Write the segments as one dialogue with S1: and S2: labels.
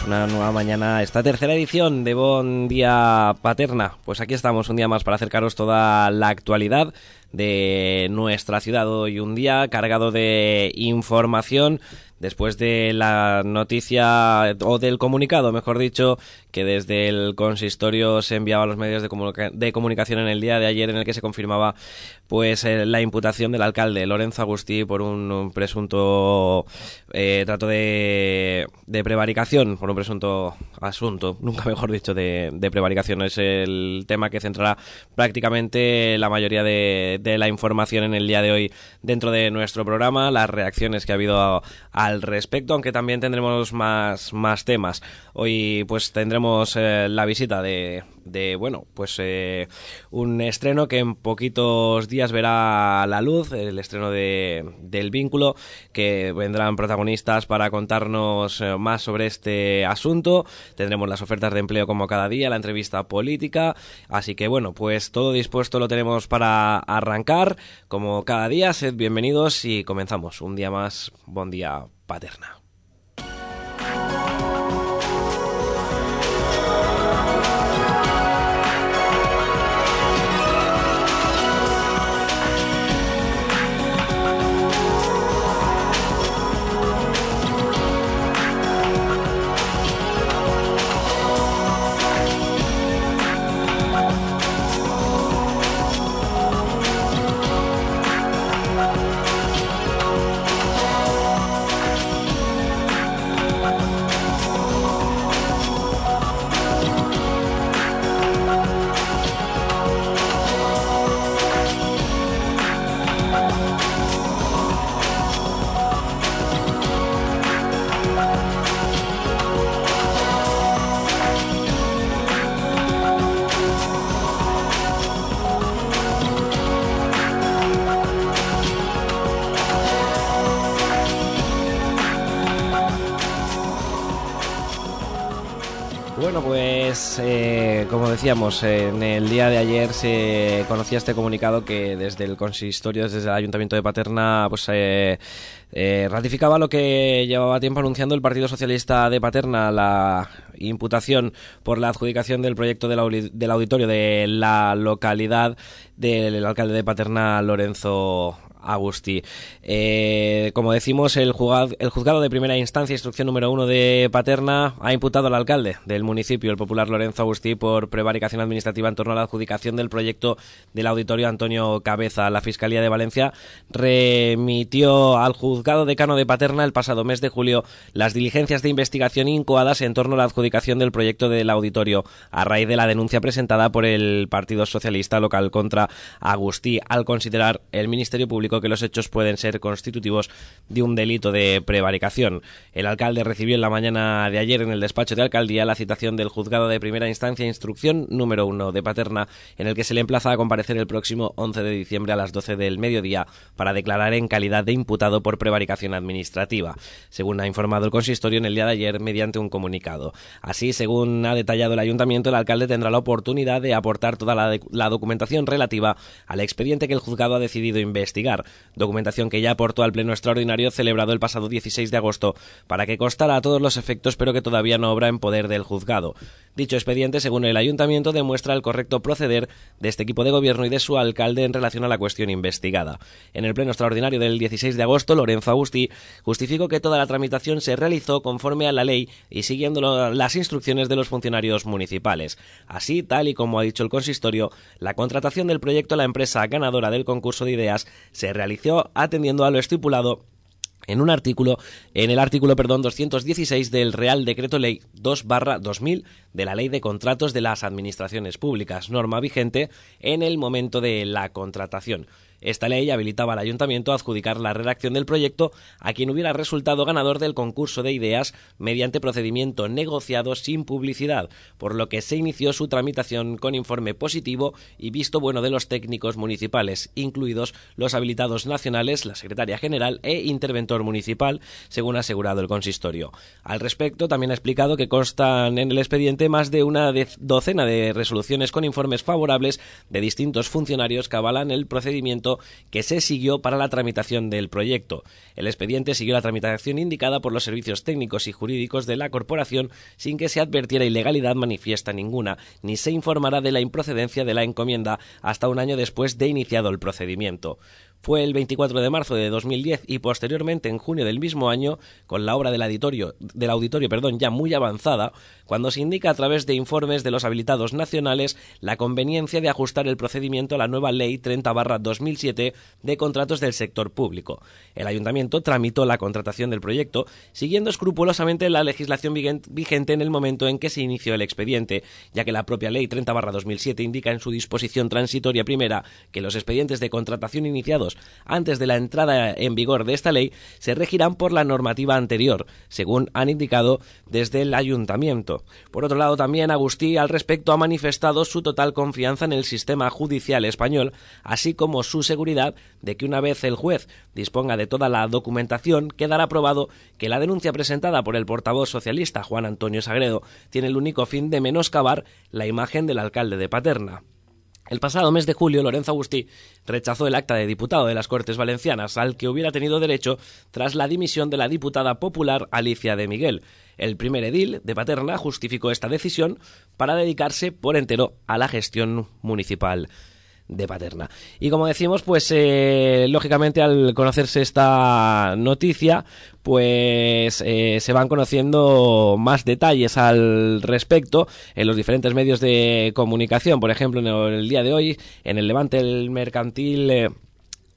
S1: una nueva mañana esta tercera edición de Bon Día Paterna. Pues aquí estamos un día más para acercaros toda la actualidad de nuestra ciudad. Hoy un día cargado de información después de la noticia o del comunicado, mejor dicho, que desde el consistorio se enviaba a los medios de, comunicación en el día de ayer en el que se confirmaba pues eh, la imputación del alcalde Lorenzo Agustí por un, presunto eh, trato de, prevaricación, por un presunto asunto, nunca mejor dicho, de, prevaricación. Es el tema que centrará prácticamente la mayoría de, la información en el día de hoy dentro de nuestro programa, las reacciones que ha habido al respecto, aunque también tendremos más, más temas. Hoy pues tendremos eh, la visita de, de bueno, pues eh, un estreno que en poquitos días verá la luz, el estreno de, del vínculo, que vendrán protagonistas para contarnos eh, más sobre este asunto. Tendremos las ofertas de empleo como cada día, la entrevista política, así que bueno, pues todo dispuesto lo tenemos para arrancar. Como cada día, sed bienvenidos y comenzamos un día más. Buen día, paterna. Decíamos, en el día de ayer se conocía este comunicado que desde el consistorio, desde el Ayuntamiento de Paterna, pues eh, eh, ratificaba lo que llevaba tiempo anunciando el Partido Socialista de Paterna, la imputación por la adjudicación del proyecto del auditorio de la localidad del alcalde de Paterna, Lorenzo Agustí. Eh, como decimos, el el juzgado de primera instancia, instrucción número uno de Paterna, ha imputado al alcalde del municipio, el popular Lorenzo Agustí, por prevaricación administrativa en torno a la adjudicación del proyecto del auditorio Antonio Cabeza. La Fiscalía de Valencia remitió al juzgado decano de Paterna el pasado mes de julio las diligencias de investigación incoadas en torno a la adjudicación del proyecto del auditorio, a raíz de la denuncia presentada por el Partido Socialista local contra Agustí, al considerar el Ministerio Público que los hechos pueden ser constitutivos de un delito de prevaricación. El alcalde recibió en la mañana de ayer en el despacho de alcaldía la citación del juzgado de primera instancia instrucción número uno de Paterna, en el que se le emplaza a comparecer el próximo 11 de diciembre a las 12 del mediodía para declarar en calidad de imputado por prevaricación administrativa, según ha informado el consistorio en el día de ayer mediante un comunicado. Así, según ha detallado el ayuntamiento, el alcalde tendrá la oportunidad de aportar toda la documentación relativa al expediente que el juzgado ha decidido investigar documentación que ya aportó al Pleno Extraordinario celebrado el pasado 16 de agosto para que costara a todos los efectos pero que todavía no obra en poder del juzgado. Dicho expediente, según el Ayuntamiento, demuestra el correcto proceder de este equipo de gobierno y de su alcalde en relación a la cuestión investigada. En el Pleno Extraordinario del 16 de agosto, Lorenzo Agustí justificó que toda la tramitación se realizó conforme a la ley y siguiendo las instrucciones de los funcionarios municipales. Así, tal y como ha dicho el consistorio, la contratación del proyecto a la empresa ganadora del concurso de ideas se realizó atendiendo a lo estipulado en un artículo, en el artículo, perdón, 216 del Real Decreto Ley 2 2000 de la Ley de Contratos de las Administraciones Públicas, norma vigente en el momento de la contratación. Esta ley habilitaba al ayuntamiento a adjudicar la redacción del proyecto a quien hubiera resultado ganador del concurso de ideas mediante procedimiento negociado sin publicidad, por lo que se inició su tramitación con informe positivo y visto bueno de los técnicos municipales, incluidos los habilitados nacionales, la secretaria general e interventor municipal, según ha asegurado el consistorio. Al respecto, también ha explicado que constan en el expediente más de una docena de resoluciones con informes favorables de distintos funcionarios que avalan el procedimiento que se siguió para la tramitación del proyecto. El expediente siguió la tramitación indicada por los servicios técnicos y jurídicos de la corporación sin que se advirtiera ilegalidad manifiesta ninguna, ni se informara de la improcedencia de la encomienda hasta un año después de iniciado el procedimiento. Fue el 24 de marzo de 2010 y posteriormente en junio del mismo año, con la obra del auditorio, del auditorio perdón, ya muy avanzada, cuando se indica a través de informes de los habilitados nacionales la conveniencia de ajustar el procedimiento a la nueva Ley 30-2007 de contratos del sector público. El ayuntamiento tramitó la contratación del proyecto siguiendo escrupulosamente la legislación vigente en el momento en que se inició el expediente, ya que la propia Ley 30-2007 indica en su disposición transitoria primera que los expedientes de contratación iniciados antes de la entrada en vigor de esta ley se regirán por la normativa anterior, según han indicado desde el ayuntamiento. Por otro lado, también Agustí al respecto ha manifestado su total confianza en el sistema judicial español, así como su seguridad de que una vez el juez disponga de toda la documentación, quedará probado que la denuncia presentada por el portavoz socialista Juan Antonio Sagredo tiene el único fin de menoscabar la imagen del alcalde de Paterna. El pasado mes de julio, Lorenzo Agustí rechazó el acta de diputado de las Cortes Valencianas, al que hubiera tenido derecho tras la dimisión de la diputada popular Alicia de Miguel. El primer edil de Paterna justificó esta decisión para dedicarse por entero a la gestión municipal de Paterna. Y como decimos, pues eh, lógicamente al conocerse esta noticia, pues eh, se van conociendo más detalles al respecto en los diferentes medios de comunicación. Por ejemplo, en el día de hoy, en el Levante el Mercantil. Eh,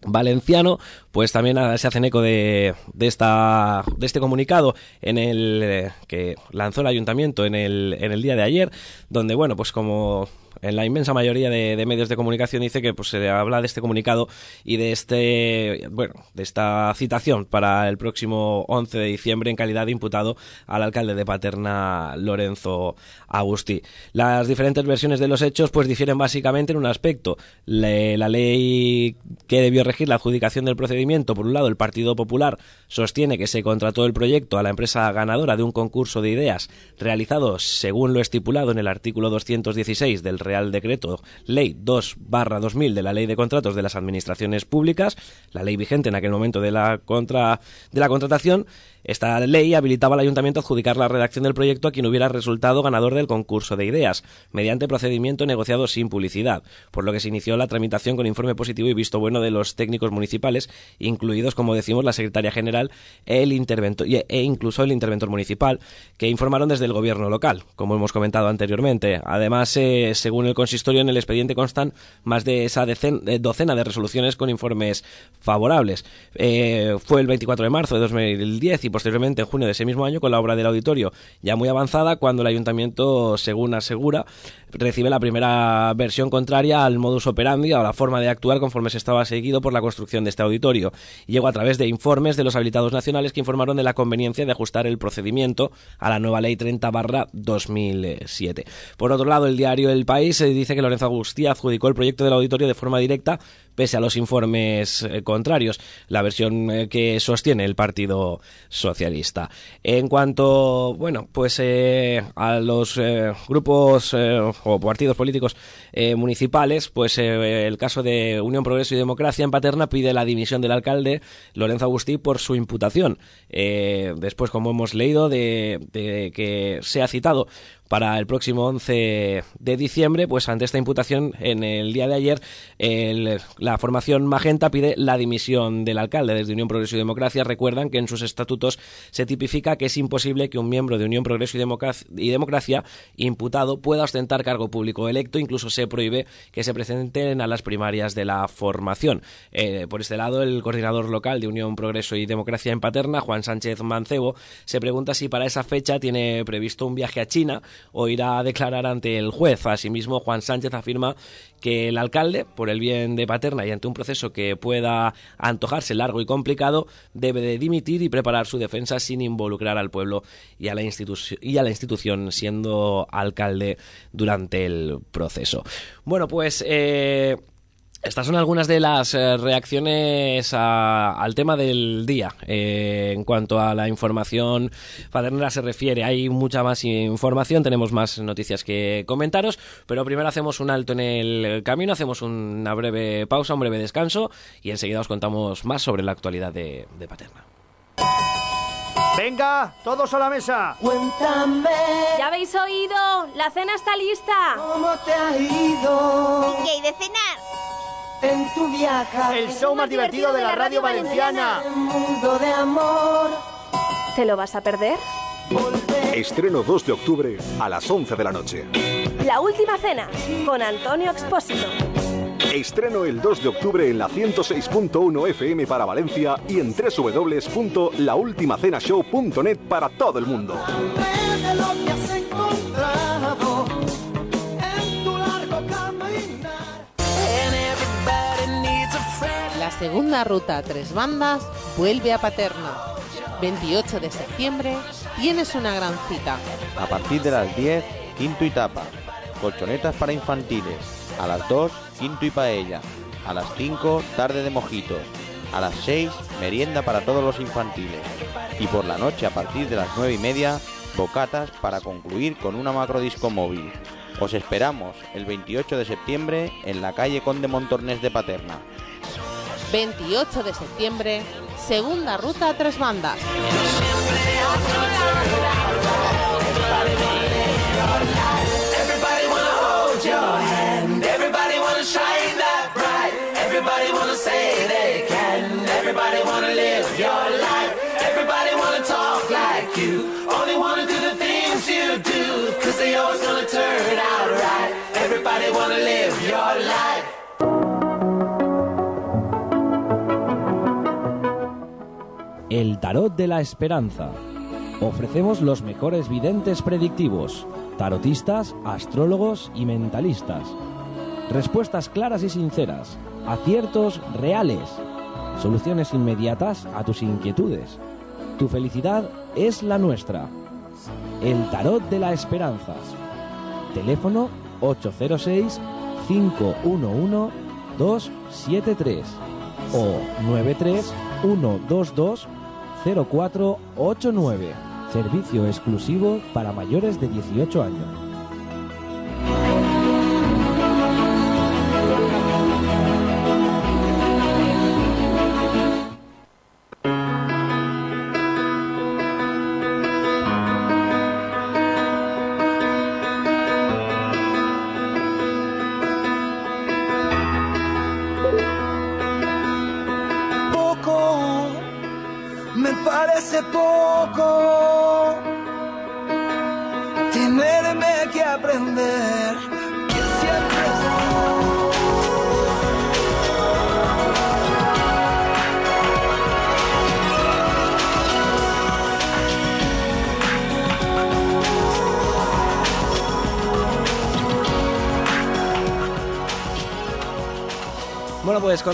S1: valenciano, pues también se hacen eco de, de, esta, de este comunicado en el que lanzó el ayuntamiento en el, en el día de ayer, donde, bueno, pues como en la inmensa mayoría de, medios de comunicación dice que pues, se habla de este comunicado y de este bueno de esta citación para el próximo 11 de diciembre en calidad de imputado al alcalde de Paterna Lorenzo Agustí. Las diferentes versiones de los hechos pues difieren básicamente en un aspecto. la ley que debió regir la adjudicación del procedimiento, por un lado el Partido Popular sostiene que se contrató el proyecto a la empresa ganadora de un concurso de ideas realizado según lo estipulado en el artículo 216 del Real Decreto Ley 2 2000 de la Ley de Contratos de las Administraciones Públicas, la ley vigente en aquel momento de la, contra, de la contratación, esta ley habilitaba al ayuntamiento a adjudicar la redacción del proyecto a quien hubiera resultado ganador del concurso de ideas, mediante procedimiento negociado sin publicidad, por lo que se inició la tramitación con informe positivo y visto bueno de los técnicos municipales, incluidos, como decimos, la secretaria general el interventor, e incluso el interventor municipal, que informaron desde el gobierno local, como hemos comentado anteriormente. Además, eh, según el consistorio, en el expediente constan más de esa docena de resoluciones con informes favorables. Eh, fue el 24 de marzo de 2010 y posteriormente en junio de ese mismo año con la obra del auditorio ya muy avanzada cuando el ayuntamiento, según asegura, recibe la primera versión contraria al modus operandi o a la forma de actuar conforme se estaba seguido por la construcción de este auditorio. Llegó a través de informes de los habilitados nacionales que informaron de la conveniencia de ajustar el procedimiento a la nueva ley 30 barra 2007. Por otro lado, el diario El País eh, dice que Lorenzo Agustí adjudicó el proyecto del auditorio de forma directa pese a los informes eh, contrarios, la versión eh, que sostiene el Partido Socialista. En cuanto, bueno, pues eh, a los grupos o partidos políticos municipales, pues el caso de Unión Progreso y Democracia en Paterna pide la dimisión del alcalde Lorenzo Agustí por su imputación. después, como hemos leído, de, de que se ha citado para el próximo 11 de diciembre, pues ante esta imputación, en el día de ayer, la formación Magenta pide la dimisión del alcalde. Desde Unión Progreso y Democracia recuerdan que en sus estatutos se tipifica que es imposible que un miembro de Unión Progreso y Democracia, imputado pueda ostentar cargo público electo, incluso se prohíbe que se presenten a las primarias de la formación. Eh, por este lado, el coordinador local de Unión Progreso y Democracia en Paterna, Juan Sánchez Mancebo, se pregunta si para esa fecha tiene previsto un viaje a China o irá a declarar ante el juez. Asimismo, Juan Sánchez afirma que el alcalde, por el bien de Paterna y ante un proceso que pueda antojarse largo y complicado, debe de dimitir y preparar su defensa sin involucrar al pueblo y a la, y a la institución siendo alcalde durante el proceso. Bueno, pues... Eh, estas son algunas de las eh, reacciones al tema del día. Eh, en cuanto a la información paternera se refiere, hay mucha más información, tenemos más noticias que comentaros, pero primero hacemos un alto en el camino, hacemos una breve pausa, un breve descanso y enseguida os contamos más sobre la actualidad de, Paterna.
S2: Venga, todos a la mesa.
S3: Cuéntame.
S4: ¿Ya habéis oído? La cena está lista.
S3: ¿Cómo te ha ido?
S5: ¿Qué hay de cenar?
S3: En tu viaje.
S2: El show más divertido de la radio valenciana.
S3: mundo de amor.
S4: ¿Te lo vas a perder?
S6: Estreno 2 de octubre a las 11 de la noche.
S4: La última cena con Antonio Expósito.
S6: Estreno el 2 de octubre en la 106.1 FM para Valencia y en www.laultimacenashow.net para todo el mundo.
S7: La segunda ruta tres bandas vuelve a Paterna. 28 de septiembre tienes una gran cita.
S8: A partir de las 10, quinto y tapa. Colchonetas para infantiles. A las 2, quinto y paella. A las 5, tarde de mojitos. A las 6, merienda para todos los infantiles. Y por la noche, a partir de las 9 y media, bocatas para concluir con una macro disco móvil. Os esperamos el 28 de septiembre en la calle Conde Montornés de Paterna.
S7: 28 de septiembre, segunda ruta a tres bandas.
S9: El Tarot de la Esperanza. Ofrecemos los mejores videntes predictivos, tarotistas, astrólogos y mentalistas. Respuestas claras y sinceras, aciertos reales, soluciones inmediatas a tus inquietudes. Tu felicidad es la nuestra. El Tarot de la Esperanza. Teléfono 806 511 273 o 93 122 0489. Servicio exclusivo para mayores de 18 años.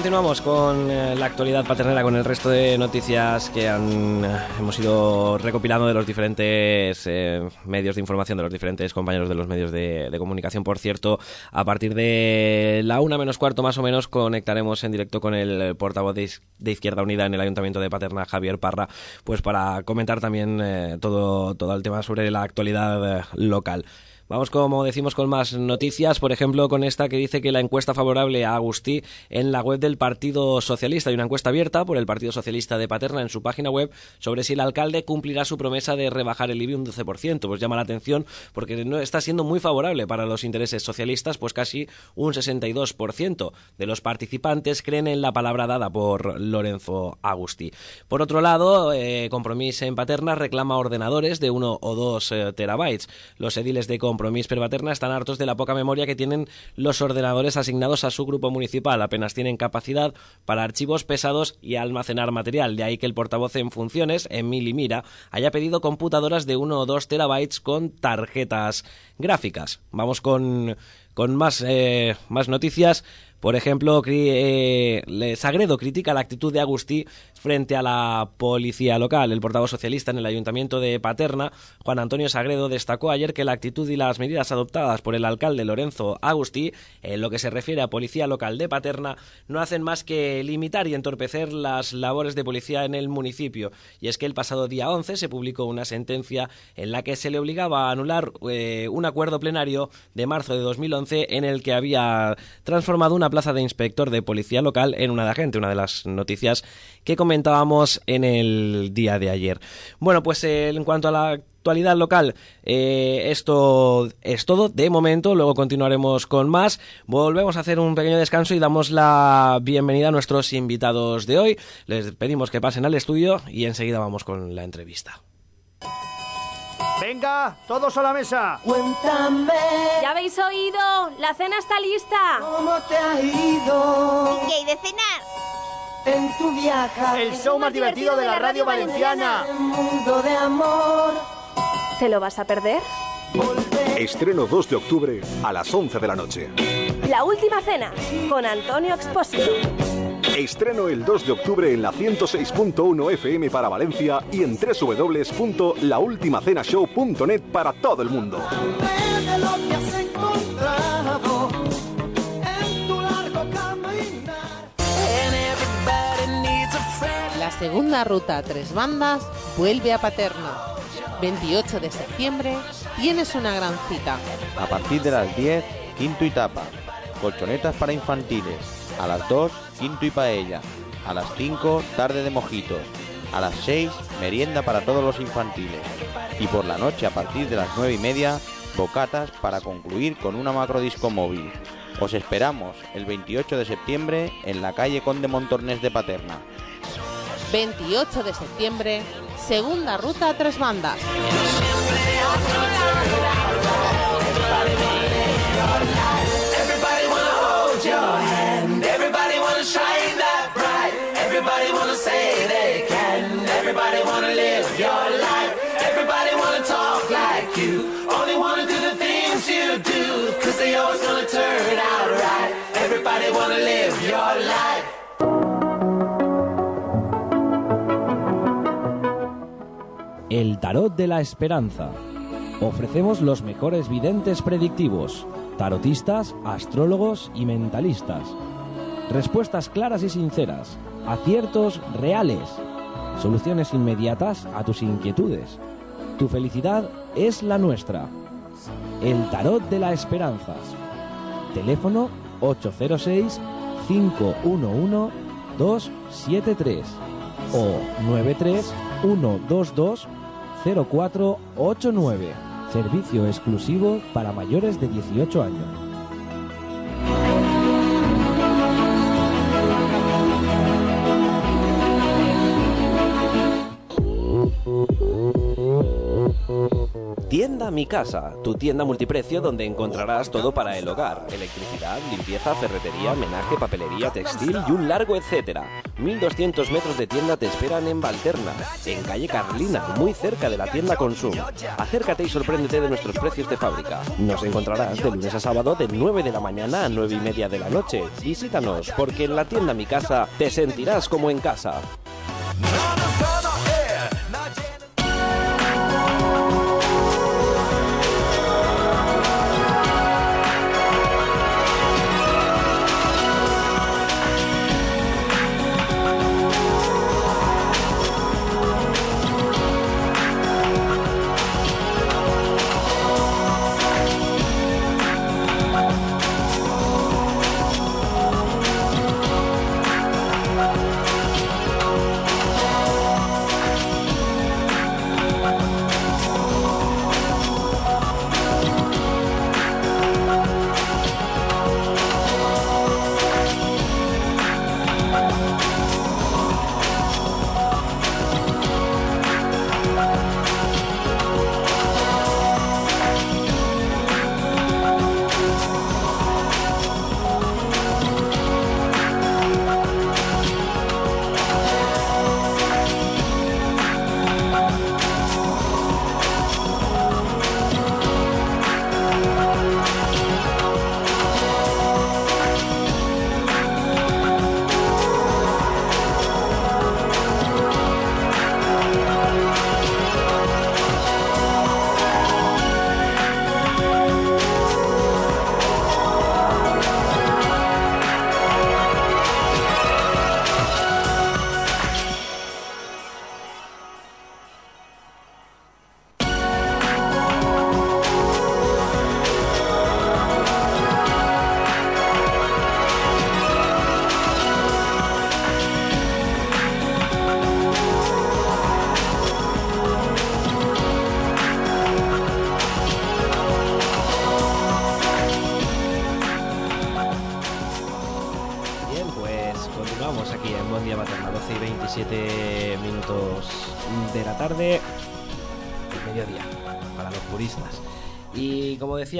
S1: Continuamos con eh, la actualidad paternera, con el resto de noticias que han, eh, hemos ido recopilando de los diferentes eh, medios de información, de los diferentes compañeros de los medios de, comunicación. Por cierto, a partir de la una menos cuarto más o menos conectaremos en directo con el portavoz de, Izquierda Unida en el Ayuntamiento de Paterna, Javier Parra, pues para comentar también todo, todo el tema sobre la actualidad local. Vamos, como decimos, con más noticias. Por ejemplo, con esta que dice que la encuesta favorable a Agustí en la web del Partido Socialista. Hay una encuesta abierta por el Partido Socialista de Paterna en su página web sobre si el alcalde cumplirá su promesa de rebajar el IBI un 12%. Pues llama la atención porque no está siendo muy favorable para los intereses socialistas, pues casi un 62% de los participantes creen en la palabra dada por Lorenzo Agustí. Por otro lado, eh, en Paterna reclama ordenadores de 1 o 2 eh, terabytes. Los ediles de Compromís per Paterna están hartos de la poca memoria que tienen los ordenadores asignados a su grupo municipal. Apenas tienen capacidad para archivos pesados y almacenar material. De ahí que el portavoz en funciones, Emily Mira, haya pedido computadoras de 1 o 2 terabytes con tarjetas gráficas. Vamos con, con más, eh, más noticias. Por ejemplo, eh, Sagredo critica la actitud de Agustí frente a la policía local. El portavoz socialista en el ayuntamiento de Paterna, Juan Antonio Sagredo, destacó ayer que la actitud y las medidas adoptadas por el alcalde Lorenzo Agustí, en lo que se refiere a policía local de Paterna, no hacen más que limitar y entorpecer las labores de policía en el municipio. Y es que el pasado día 11 se publicó una sentencia en la que se le obligaba a anular eh, un acuerdo plenario de marzo de 2011 en el que había transformado una plaza de inspector de policía local en una de agente, una de las noticias que comentábamos en el día de ayer. Bueno, pues eh, en cuanto a la actualidad local, eh, esto es todo de momento, luego continuaremos con más. Volvemos a hacer un pequeño descanso y damos la bienvenida a nuestros invitados de hoy. Les pedimos que pasen al estudio y enseguida vamos con la entrevista.
S2: Venga, todos a la mesa.
S3: Cuéntame.
S4: ¿Ya habéis oído? La cena está lista.
S3: ¿Cómo te ha ido?
S5: ¿Qué hay de cenar?
S3: En tu viaje.
S2: El show más divertido de la radio valenciana.
S3: Un mundo de amor.
S4: ¿Te lo vas a perder?
S6: Estreno 2 de octubre a las 11 de la noche.
S4: La última cena con Antonio Expósito.
S6: Estreno el 2 de octubre en la 106.1 FM para Valencia y en www.laultimacenashow.net para todo el mundo.
S7: Segunda ruta tres bandas vuelve a Paterna. 28 de septiembre tienes una gran cita.
S8: A partir de las 10, quinto y tapa. Colchonetas para infantiles. A las 2, quinto y paella. A las 5, tarde de mojitos. A las 6, merienda para todos los infantiles. Y por la noche, a partir de las 9 y media, bocatas para concluir con una macrodisco móvil. Os esperamos el 28 de septiembre en la calle Conde Montornés de Paterna.
S7: 28 de septiembre, segunda ruta a tres bandas.
S10: Everybody wanna hold your hand.
S9: El Tarot de la Esperanza. Ofrecemos los mejores videntes predictivos, tarotistas, astrólogos y mentalistas. Respuestas claras y sinceras, aciertos reales, soluciones inmediatas a tus inquietudes. Tu felicidad es la nuestra. El Tarot de la Esperanza. Teléfono 806 511 273 o 93 122 0489. Servicio exclusivo para mayores de 18 años.
S1: Tienda Mi Casa, tu tienda multiprecio donde encontrarás todo para el hogar. Electricidad, limpieza, ferretería, menaje, papelería, textil y un largo etcétera. 1200 metros de tienda te esperan en Valterna, en calle Carlina, muy cerca de la tienda Consum. Acércate y sorpréndete de nuestros precios de fábrica. Nos encontrarás de lunes a sábado de 9 de la mañana a 9 y media de la noche. Visítanos, porque en la tienda Mi Casa te sentirás como en casa.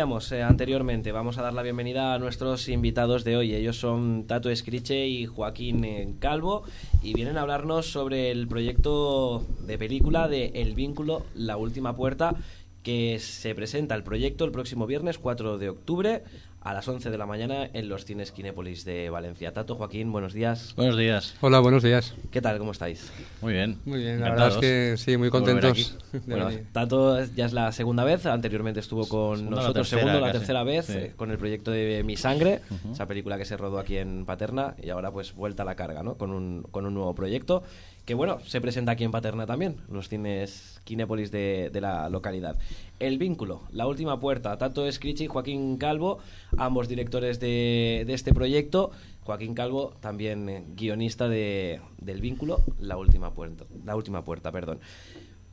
S1: Decíamos eh, anteriormente, vamos a dar la bienvenida a nuestros invitados de hoy. Ellos son Tato Escriche y Joaquín eh, Calvo y vienen a hablarnos sobre el proyecto de película de El Vínculo, La Última Puerta, que se presenta el proyecto el próximo viernes 4 de octubre a las 11 de la mañana en los cines Kinépolis de Valencia. Tato, Joaquín, buenos días.
S5: Buenos días.
S11: Hola, buenos días.
S1: ¿Qué tal? ¿Cómo estáis?
S5: Muy bien.
S11: Muy bien, la verdad es que sí, muy contentos.
S1: Bueno. Tato ya es la segunda vez, anteriormente estuvo con
S5: Segunda, la
S1: nosotros
S5: tercera
S1: segundo, la tercera vez,
S5: Sí.
S1: eh, con el proyecto de Mi Sangre, esa película que se rodó aquí en Paterna y ahora pues vuelta a la carga, ¿no? Con un, con un nuevo proyecto que bueno, se presenta aquí en Paterna también, los cines Kinépolis de, de la localidad. El vínculo, La Última Puerta, Tato Escrichi y Joaquín Calvo, ambos directores de, de este proyecto. Joaquín Calvo, también eh, guionista de, del vínculo, La Última Puerta. La Última Puerta, perdón.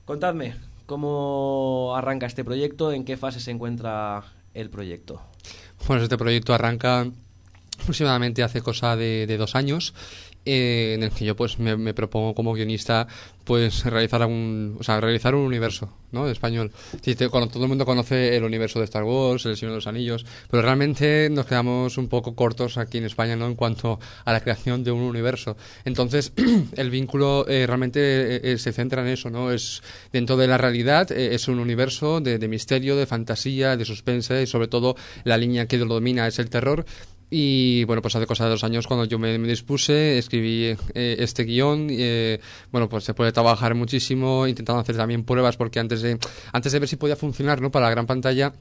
S1: Contadme, ¿cómo arranca este proyecto? ¿En qué fase se encuentra el proyecto?
S11: Bueno, este proyecto arranca aproximadamente hace cosa de dos años, eh, en el que yo pues me, propongo como guionista pues realizar un, o sea, realizar un universo, ¿no? De español. Cuando todo el mundo conoce el universo de Star Wars, el Señor de los Anillos, pero realmente nos quedamos un poco cortos aquí en España, ¿no? En cuanto a la creación de un universo. Entonces, el vínculo eh, realmente eh, eh, se centra en eso, ¿no? Es dentro de la realidad, es un universo de, de misterio, de fantasía, de suspense y sobre todo la línea que lo domina es el terror. Y bueno, pues hace cosa de dos años cuando yo me, dispuse, escribí eh, este guion. eh, bueno, pues se puede trabajar muchísimo, intentando hacer también pruebas, porque antes de, antes de ver si podía funcionar ¿no? para la gran pantalla,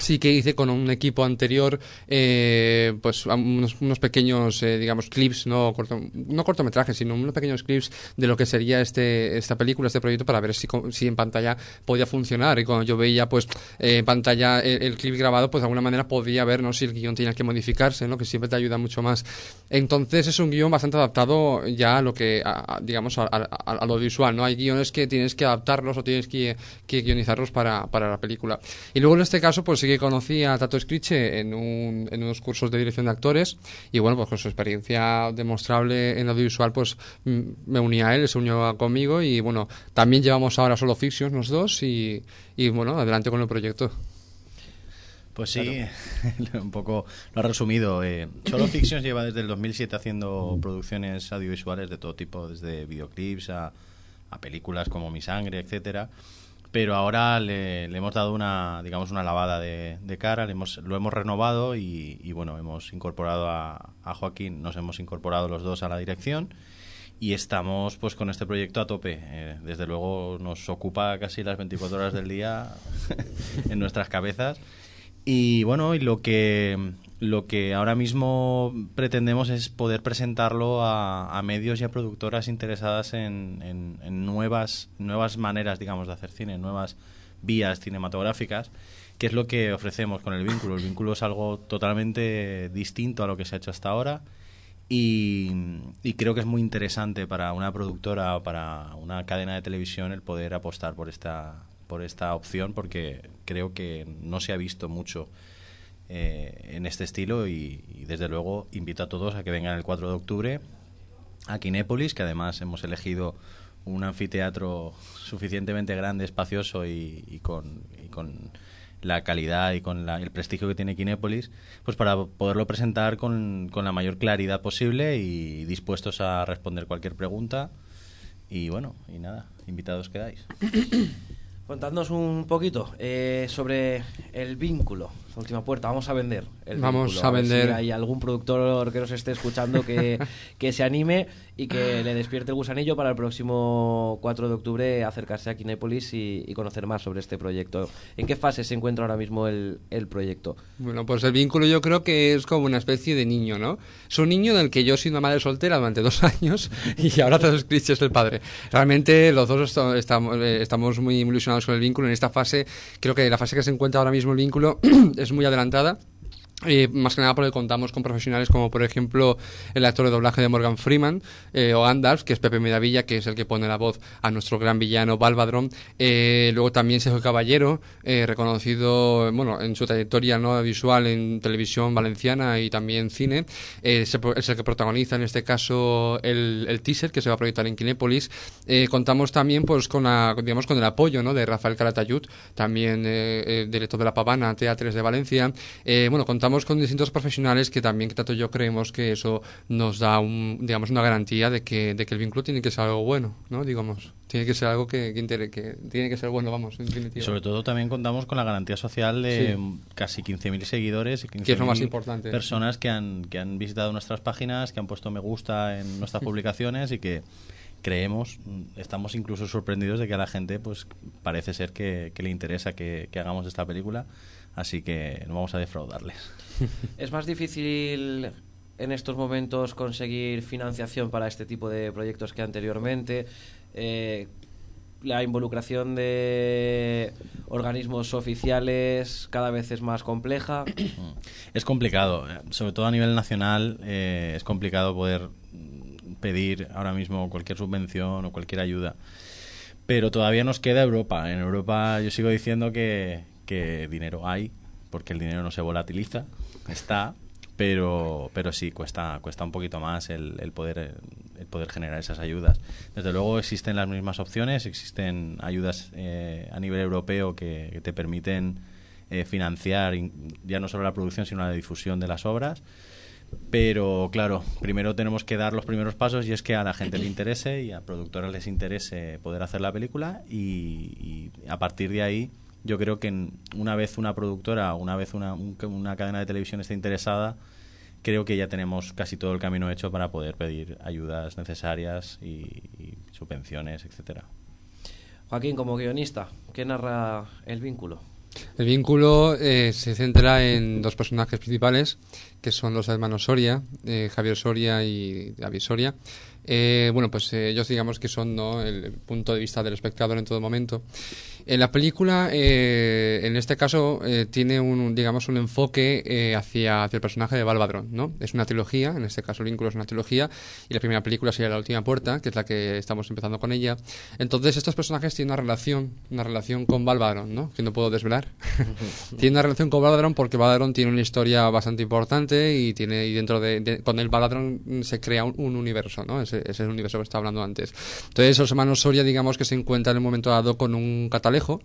S11: sí que hice con un equipo anterior eh, pues unos, pequeños eh, digamos clips no corto- no cortometrajes sino unos pequeños clips de lo que sería este esta película este proyecto para ver si, si en pantalla podía funcionar. Y cuando yo veía pues eh, en pantalla el, clip grabado pues de alguna manera podía ver no si el guion tenía que modificarse no que siempre te ayuda mucho más. Entonces es un guion bastante adaptado ya a lo que a- digamos a, lo visual no hay guiones que tienes que adaptarlos o tienes que, que guionizarlos para, para la película. Y luego en este caso pues que conocí a Tato Escriche en, un- en unos cursos de dirección de actores y bueno pues con su experiencia demostrable en audiovisual pues mm, me uní a él se unió conmigo y bueno también llevamos ahora solo fictions los dos y, y bueno adelante con el proyecto
S5: Pues sí, un poco lo ha resumido. Eh, Solo Fictions lleva desde el 2007 haciendo producciones audiovisuales de todo tipo, desde videoclips a, a películas como Mi Sangre, etcétera. Pero ahora le, le hemos dado una, digamos, una lavada de, de cara, le hemos, lo hemos renovado y, y, bueno, hemos incorporado a, Joaquín, nos hemos incorporado los dos a la dirección y estamos pues con este proyecto a tope. Eh, desde luego nos ocupa casi las 24 horas del día en nuestras cabezas. Y bueno, y lo que lo que ahora mismo pretendemos es poder presentarlo a, medios y a productoras interesadas en, en- en nuevas nuevas maneras, digamos, de hacer cine, nuevas vías cinematográficas, que es lo que ofrecemos con el vínculo. El vínculo es algo totalmente distinto a lo que se ha hecho hasta ahora y, y creo que es muy interesante para una productora o para una cadena de televisión el poder apostar por esta por esta opción porque creo que no se ha visto mucho eh, en este estilo y, desde luego invito a todos a que vengan el 4 de octubre a Kinépolis, que además hemos elegido un anfiteatro suficientemente grande, espacioso y, y con, y con la calidad y con la- el prestigio que tiene Kinépolis, pues para poderlo presentar con, con la mayor claridad posible y dispuestos a responder cualquier pregunta. Y bueno, y nada, invitados quedáis.
S1: Contadnos un poquito eh, sobre el vínculo, última puerta. Vamos a vender. El
S11: Vamos
S1: vínculo.
S11: a vender.
S1: Si hay algún productor que nos esté escuchando que, que se anime y que le despierte el gusanillo para el próximo 4 de octubre acercarse a Kinépolis y, y conocer más sobre este proyecto. ¿En qué fase se encuentra ahora mismo el, el proyecto?
S11: Bueno, pues el vínculo yo creo que es como una especie de niño, ¿no? Es un niño del que yo he sido una madre soltera durante dos años y ahora Tato Scritch es el padre. Realmente los dos estamos, eh, estamos muy ilusionados con el vínculo. En esta fase, creo que la fase que se encuentra ahora mismo el vínculo es muy adelantada. Eh, más que nada porque contamos con profesionales como por ejemplo el actor de doblaje de Morgan Freeman eh, o Gandalf, que es Pepe Medavilla, que es el que pone la voz a nuestro gran villano Balvadron. Eh, luego también Sergio Caballero, eh, reconocido bueno en su trayectoria no visual en televisión valenciana y también cine. Es el que protagoniza en este caso el, teaser que se va a proyectar en Kinépolis. Contamos también pues con digamos con el apoyo ¿no? de Rafael Calatayud, también director de la Pavana Teatres de Valencia. Bueno, contamos con distintos profesionales que también que tanto yo creemos que eso nos da un, digamos una garantía de que, de que el vínculo tiene que ser algo bueno, ¿no? Digamos, tiene que ser algo que, que, que tiene que ser bueno, vamos, en definitiva.
S5: sobre todo también contamos con la garantía social de
S11: Sí.
S5: casi 15.000 seguidores y
S11: Que es lo más
S5: 15.000
S11: importante.
S5: personas que han, que han visitado nuestras páginas, que han puesto me gusta en nuestras publicaciones y que creemos, estamos incluso sorprendidos de que a la gente pues parece ser que, que le interesa que, que hagamos esta película, así que no vamos a defraudarles.
S1: ¿Es más difícil en estos momentos conseguir financiación para este tipo de proyectos que anteriormente? Eh, la involucración de organismos oficiales cada vez es más compleja.
S5: Es complicado, eh, sobre todo a nivel nacional, eh, es complicado poder pedir ahora mismo cualquier subvención o cualquier ayuda. Pero todavía nos queda Europa. En Europa yo sigo diciendo que, que dinero hay, porque el dinero no se volatiliza, está, pero, pero sí, cuesta, cuesta un poquito más el, el poder, el poder generar esas ayudas. Desde luego existen las mismas opciones, existen ayudas eh, a nivel europeo que, te permiten eh, financiar in- ya no solo la producción, sino la difusión de las obras. Pero claro, primero tenemos que dar los primeros pasos y es que a la gente le interese y a productoras les interese poder hacer la película y, a partir de ahí yo creo que una vez una productora, una vez una, un- una cadena de televisión esté interesada, creo que ya tenemos casi todo el camino hecho para poder pedir ayudas necesarias y, y subvenciones, etcétera.
S1: Joaquín, como guionista, ¿qué narra el vínculo?
S11: El vínculo eh, se centra en dos personajes principales, que son los hermanos Soria, eh, Javier Soria y David Soria. Eh, bueno, pues eh, ellos digamos que son ¿no? el punto de vista del espectador en todo momento. En la película, eh, en este caso, eh, tiene un, digamos, un enfoque eh, hacia, hacia el personaje de Balvadrón, ¿no? Es una trilogía, en este caso el vínculo es una trilogía, y la primera película sería La Última Puerta, que es la que estamos empezando con ella. Entonces, estos personajes tienen una relación, una relación con Balvadrón, ¿no? Que no puedo desvelar. tiene una relación con Baladrón porque Baladrón tiene una historia bastante importante y tiene y dentro de, de- con el Baladrón mm, se crea un, un universo, ¿no? Ese, ese es el universo que estaba hablando antes. Entonces, los hermanos Soria, digamos que se encuentran en un momento dado con un catalejo complejo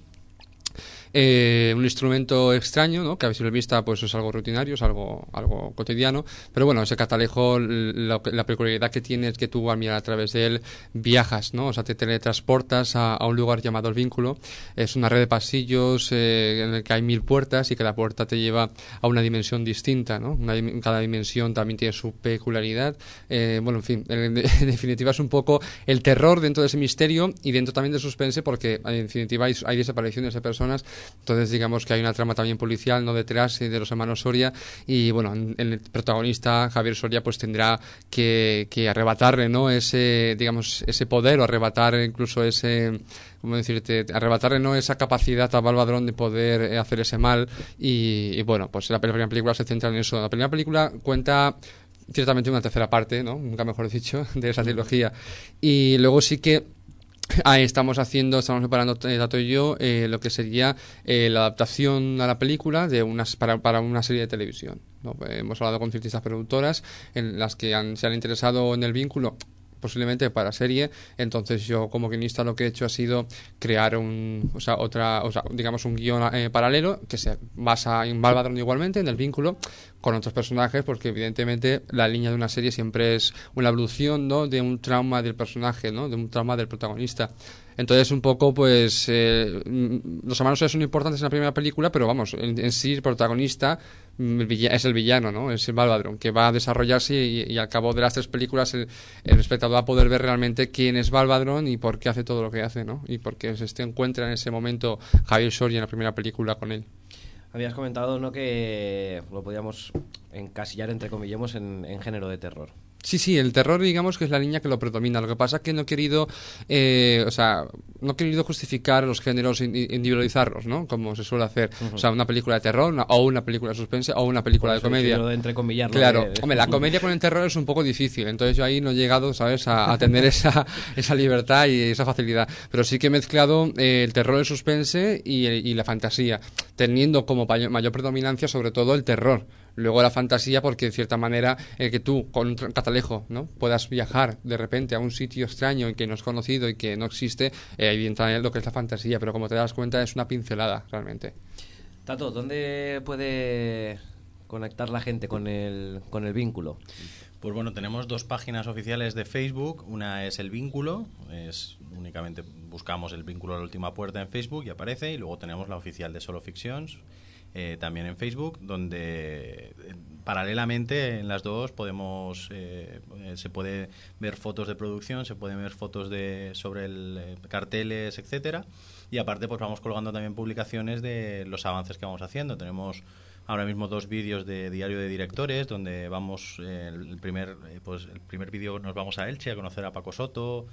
S11: eh, un instrumento extraño, ¿no? que a simple vista pues, es algo rutinario, es algo, algo cotidiano, pero bueno, ese catalejo, l- lo que- la peculiaridad que tiene es que tú al mirar a través de él viajas, ¿no? o sea, te teletransportas a, un lugar llamado el vínculo, es una red de pasillos eh, en el que hay mil puertas y cada puerta te lleva a una dimensión distinta, ¿no? Una cada dimensión también tiene su peculiaridad, Eh, bueno, en fin, en, en definitiva es un poco el terror dentro de ese misterio y dentro también del suspense porque en definitiva hay, hay desapariciones de personas entonces, digamos que hay una trama también policial, no detrás eh, de los hermanos Soria. Y bueno, en- el protagonista, Javier Soria, pues tendrá que, que arrebatarle, ¿no? Ese, digamos, ese poder o arrebatar incluso ese, ¿cómo decirte? Arrebatarle, ¿no? Esa capacidad a Balvadrón de poder eh, hacer ese mal. Y, y bueno, pues la primera película se centra en eso. La primera película cuenta ciertamente una tercera parte, ¿no? Nunca mejor dicho, de esa trilogía. Y luego sí que Ahí estamos haciendo, estamos preparando eh, Tato y yo eh, lo que sería eh, la adaptación a la película de unas para, para una serie de televisión. Eh, hemos hablado con ciertas productoras en las que han- se han interesado en el vínculo posiblemente para serie entonces yo como guionista lo que he hecho ha sido crear un o sea otra o sea digamos un guion eh, paralelo que se basa en Balvadrón igualmente en el vínculo con otros personajes porque evidentemente la línea de una serie siempre es una evolución ¿no? de un trauma del personaje ¿no? de un trauma del protagonista entonces un poco pues eh, mm, los hermanos son importantes en la primera película pero vamos en, sí el protagonista mm, es el villano no es el Balvadrón que va a desarrollarse y, al cabo de las tres películas el, el espectador va a poder ver realmente quién es Balvadrón y por qué hace todo lo que hace no y por qué se este encuentra en ese momento Javier Soria en la primera película con él
S1: Habías comentado ¿no? que lo podíamos encasillar, entre comillemos, en, en género de terror.
S11: Sí, sí, el terror digamos que es la línea que lo predomina. Lo que pasa es que no he querido, eh, o sea, no he querido justificar los géneros, in- individualizarlos, ¿no? Como se suele hacer. O sea, una película de terror una- o una película de suspense o una película de comedia.
S1: de
S11: Claro,
S1: de-
S11: hombre, la comedia con el terror es un poco difícil, entonces yo ahí no he llegado, ¿sabes?, a, a tener esa, esa libertad y esa facilidad. Pero sí que he mezclado eh, el terror, el suspense y, el- y la fantasía, teniendo como mayor predominancia sobre todo el terror. Luego la fantasía, porque en cierta manera el que tú con un catalejo ¿no? puedas viajar de repente a un sitio extraño y que no es conocido y que no existe, eh, ahí entra lo que es la fantasía, pero como te das cuenta es una pincelada realmente.
S1: Tato, ¿dónde puede conectar la gente con el, con el vínculo?
S5: Pues bueno, tenemos dos páginas oficiales de Facebook. Una es el vínculo, es únicamente buscamos el vínculo a la última puerta en Facebook y aparece. Y luego tenemos la oficial de Solo Fictions, eh, también en Facebook, donde eh, paralelamente en las dos podemos eh, eh, se puede ver fotos de producción, se pueden ver fotos de sobre el carteles, etcétera. Y aparte, pues vamos colgando también publicaciones de los avances que vamos haciendo. Tenemos ahora mismo dos vídeos de diario de directores donde vamos eh, el primer eh, pues el primer vídeo nos vamos a Elche a conocer a Paco Soto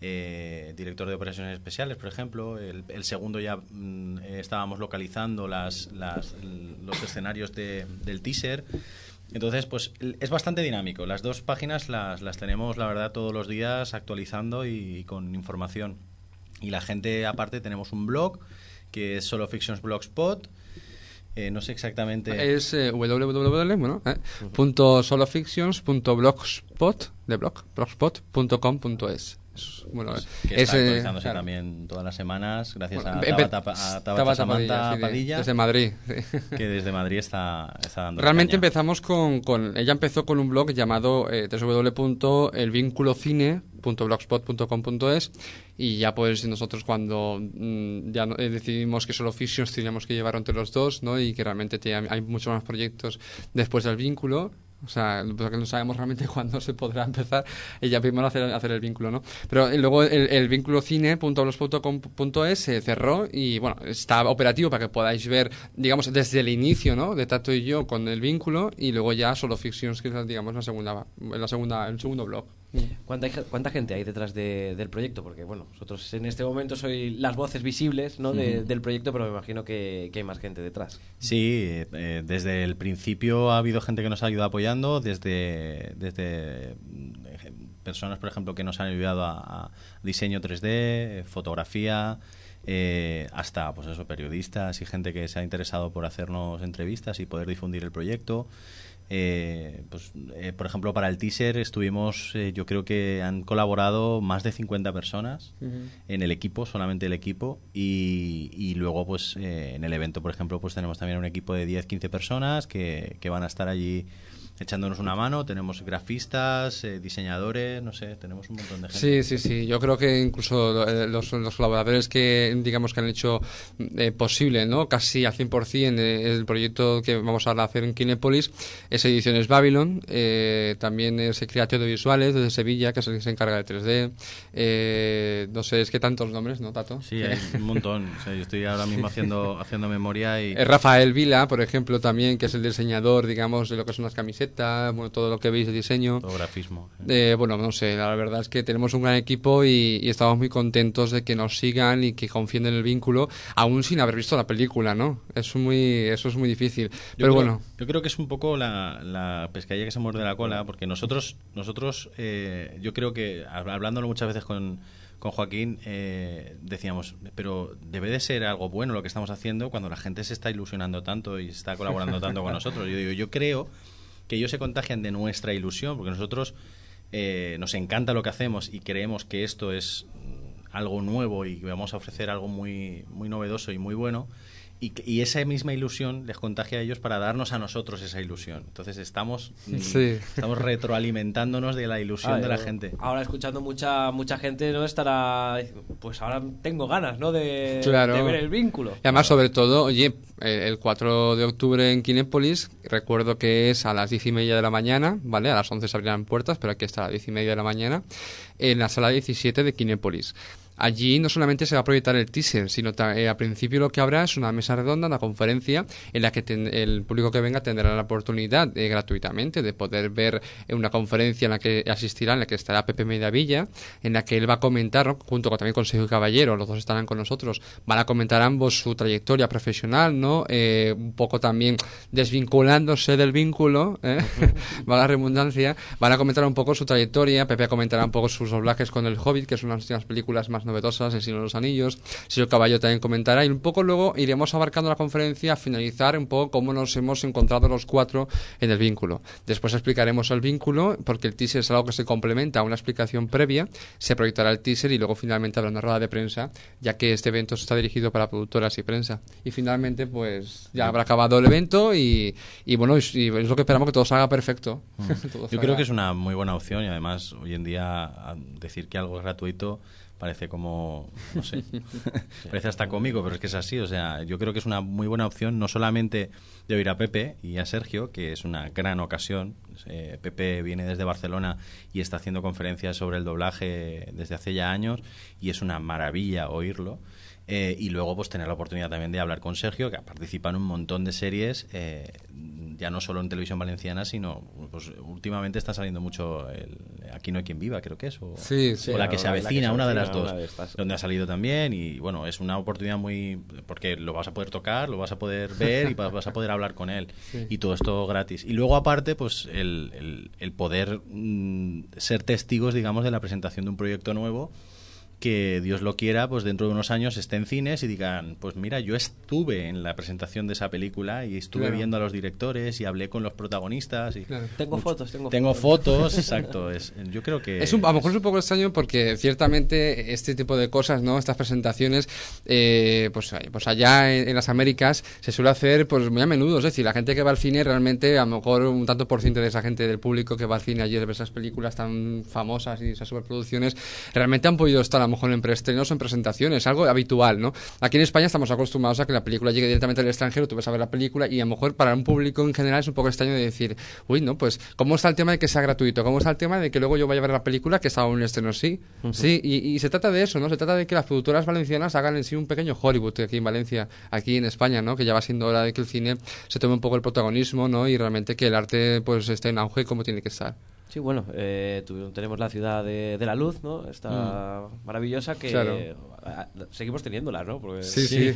S5: eh, director de operaciones especiales por ejemplo. El, el segundo ya mm, eh, estábamos localizando las, las- los escenarios de- del teaser. Entonces pues es bastante dinámico. Las dos páginas las, las tenemos la verdad todos los días actualizando y, con información. Y la gente aparte tenemos un blog que es solo fictions blogspot eh, no sé exactamente
S11: Es eh, www, bueno, eh, punto solofictions.blogspot, de blog, blogspot.com.es. Bueno,
S5: que
S11: es,
S5: está actualizándose
S11: claro.
S5: también todas las semanas gracias
S11: Bueno,
S5: a Tabata, a Tabata Samantha
S11: Padilla, sí, de-
S5: Padilla,
S11: desde Madrid.
S5: que desde Madrid está, está dando
S11: Realmente
S5: caña.
S11: empezamos con, con- Ella empezó con un blog llamado eh, www.elvinculocine.blogspot.com.es y ya pues nosotros cuando mm, ya eh, decidimos que solo Fictions teníamos que llevar entre los dos ¿no? y que realmente te- hay muchos más proyectos después del vínculo o sea, porque no sabemos realmente cuándo se podrá empezar y ya primero hacer, hacer el vínculo, ¿no? Pero luego el, el vínculo cine.blogspot.com.es se cerró y bueno, está operativo para que podáis ver, digamos, desde el inicio, ¿no? De Tato y yo con el vínculo y luego ya solo es, digamos, la segunda, la segunda, el segundo blog.
S1: ¿Cuánta, cuánta gente hay detrás de- del proyecto? Porque, bueno, nosotros en este momento soy las voces visibles ¿no? de- del proyecto, pero me imagino que, que hay más gente detrás.
S5: Sí, eh, desde el principio ha habido gente que nos ha ayudado apoyando, desde, desde mm, personas, por ejemplo, que nos han ayudado a, a diseño 3D, eh, fotografía, eh, hasta pues eso, periodistas y gente que se ha interesado por hacernos entrevistas y poder difundir el proyecto. Eh, pues, eh, por ejemplo, para el teaser estuvimos, eh, yo creo que han colaborado más de 50 personas en el equipo, solamente el equipo, y, y luego pues eh, en el evento, por ejemplo, pues tenemos también un equipo de 10-15 personas que, que van a estar allí echándonos una mano, tenemos grafistas, eh, diseñadores, no sé, tenemos un montón de gente.
S11: Sí, sí, sí. Yo creo que incluso eh, los, los colaboradores que, digamos, que han hecho eh, posible, ¿no? Casi al 100% eh, el proyecto que vamos a hacer en Kinépolis es Ediciones Babylon. eh, también es Creatio de Visuales desde Sevilla, que es el que se encarga de 3D. Eh, no sé, es que tantos nombres, ¿no, Tato?
S5: Sí, hay un montón. O sea, yo estoy ahora mismo haciendo, haciendo memoria y...
S11: Rafael Vila, por ejemplo, también, que es el diseñador, digamos, de lo que son las camisetas, bueno, todo lo que veis de diseño.
S5: Todo grafismo.
S11: Eh, bueno, no sé, la verdad es que tenemos un gran equipo y, y estamos muy contentos de que nos sigan y que confíen en el vínculo, aún sin haber visto la película, ¿no? Es muy, eso es muy difícil.
S5: Yo
S11: Pero
S5: creo-
S11: bueno,
S5: Yo creo que es un poco la, la pescadilla que se muerde la cola, porque nosotros, nosotros eh, yo creo que, hab- hablándolo muchas veces con, con Joaquín, eh, decíamos, pero debe de ser algo bueno lo que estamos haciendo cuando la gente se está ilusionando tanto y está colaborando tanto con nosotros. Yo digo, yo creo que ellos se contagian de nuestra ilusión, porque nosotros eh, nos encanta lo que hacemos y creemos que esto es algo nuevo y que vamos a ofrecer algo muy, muy novedoso y muy bueno. Y, que- y esa misma ilusión les contagia a ellos para darnos a nosotros esa ilusión. Entonces estamos, mm,
S11: Sí.
S5: estamos retroalimentándonos de la ilusión
S1: Ah,
S5: de la gente.
S1: Ahora escuchando mucha mucha gente no estará pues ahora tengo ganas, ¿no? De,
S11: Claro.
S1: de ver el vínculo.
S11: Y además, sobre todo, oye, el 4 de octubre en Kinépolis, recuerdo que es a las 10 y media de la mañana, ¿vale? A las 11 se abrirán puertas, pero aquí está a las 10 y media de la mañana, en la sala 17 de Kinépolis. Allí no solamente se va a proyectar el teaser, sino eh, al principio lo que habrá es una mesa redonda, una conferencia en la que el público que venga tendrá la oportunidad eh, gratuitamente de poder ver una conferencia en la que asistirá, en la que estará Pepe Mediavilla, en la que él va a comentar, ¿no? junto con, también con Sergio Caballero, los dos estarán con nosotros, van a comentar ambos su trayectoria profesional, ¿no? Eh, un poco también desvinculándose del vínculo, ¿eh? va la redundancia, van a comentar un poco su trayectoria, Pepe comentará un poco sus doblajes con El Hobbit, que es una de las películas más novedosas, El Señor de los Anillos, Sergio Caballo también comentará, y un poco luego iremos abarcando la conferencia a finalizar un poco cómo nos hemos encontrado los cuatro en el vínculo. Después explicaremos el vínculo, porque el teaser es algo que se complementa a una explicación previa, se proyectará el teaser y luego finalmente habrá una rueda de prensa, ya que este evento está dirigido para productoras y prensa. Y finalmente, pues ya habrá acabado el evento y, y bueno, y, y es lo que esperamos que todo salga perfecto. Todo
S5: Yo
S11: salga-
S5: creo que es una muy buena opción y además hoy en día decir que algo es gratuito parece como, no sé, parece hasta cómico, pero es que es así. O sea, yo creo que es una muy buena opción no solamente de oír a Pepe y a Sergio, que es una gran ocasión. Eh, Pepe viene desde Barcelona y está haciendo conferencias sobre el doblaje desde hace ya años y es una maravilla oírlo. Eh, y luego pues tener la oportunidad también de hablar con Sergio, que participa en un montón de series, eh, ya no solo en televisión valenciana, sino pues últimamente está saliendo mucho el Aquí no hay quien viva, creo que es, o,
S11: Sí, sí.
S5: o la que
S1: la que se
S5: avecina, una de las dos,
S1: de
S5: donde ha salido también y bueno, es una oportunidad muy porque lo vas a poder tocar, lo vas a poder ver y vas vas a poder hablar con él
S11: Sí.
S5: y todo esto gratis. Y luego aparte, pues el, el- el poder mm, ser testigos, digamos, de la presentación de un proyecto nuevo que Dios lo quiera, pues dentro de unos años esté en cines y digan, pues mira, yo estuve en la presentación de esa película y estuve
S11: Claro.
S5: viendo a los directores y hablé con los protagonistas y
S11: Claro.
S1: Tengo
S5: mucho-
S1: fotos, tengo,
S5: tengo fotos, exacto, es, yo creo que
S11: Es un, a lo mejor es un poco extraño porque ciertamente este tipo de cosas, ¿no? Estas presentaciones, eh, pues, pues allá en, en las Américas se suele hacer pues muy a menudo. Es decir, la gente que va al cine realmente, a lo mejor un tanto por ciento de esa gente del público que va al cine ayer ver esas películas tan famosas y esas superproducciones, realmente han podido estar a lo mejor en preestrenos o en presentaciones, algo habitual, ¿no? Aquí en España estamos acostumbrados a que la película llegue directamente al extranjero, tú vas a ver la película y a lo mejor para un público en general es un poco extraño de decir, uy, no, pues, ¿cómo está el tema de que sea gratuito? ¿Cómo está el tema de que luego yo vaya a ver la película que está en un estreno? Sí, sí, y, y se trata de eso, ¿no? Se trata de que las productoras valencianas hagan en sí un pequeño Hollywood aquí en Valencia, aquí en España, ¿no? Que ya va siendo hora de que el cine se tome un poco el protagonismo, ¿no? Y realmente que el arte, pues, esté en auge como tiene que estar.
S1: Sí, bueno, eh, tu- tenemos la ciudad de, de la luz, ¿no? Esta maravillosa que
S11: Claro.
S1: A- seguimos teniéndola, ¿no? Porque-
S11: Sí, sí.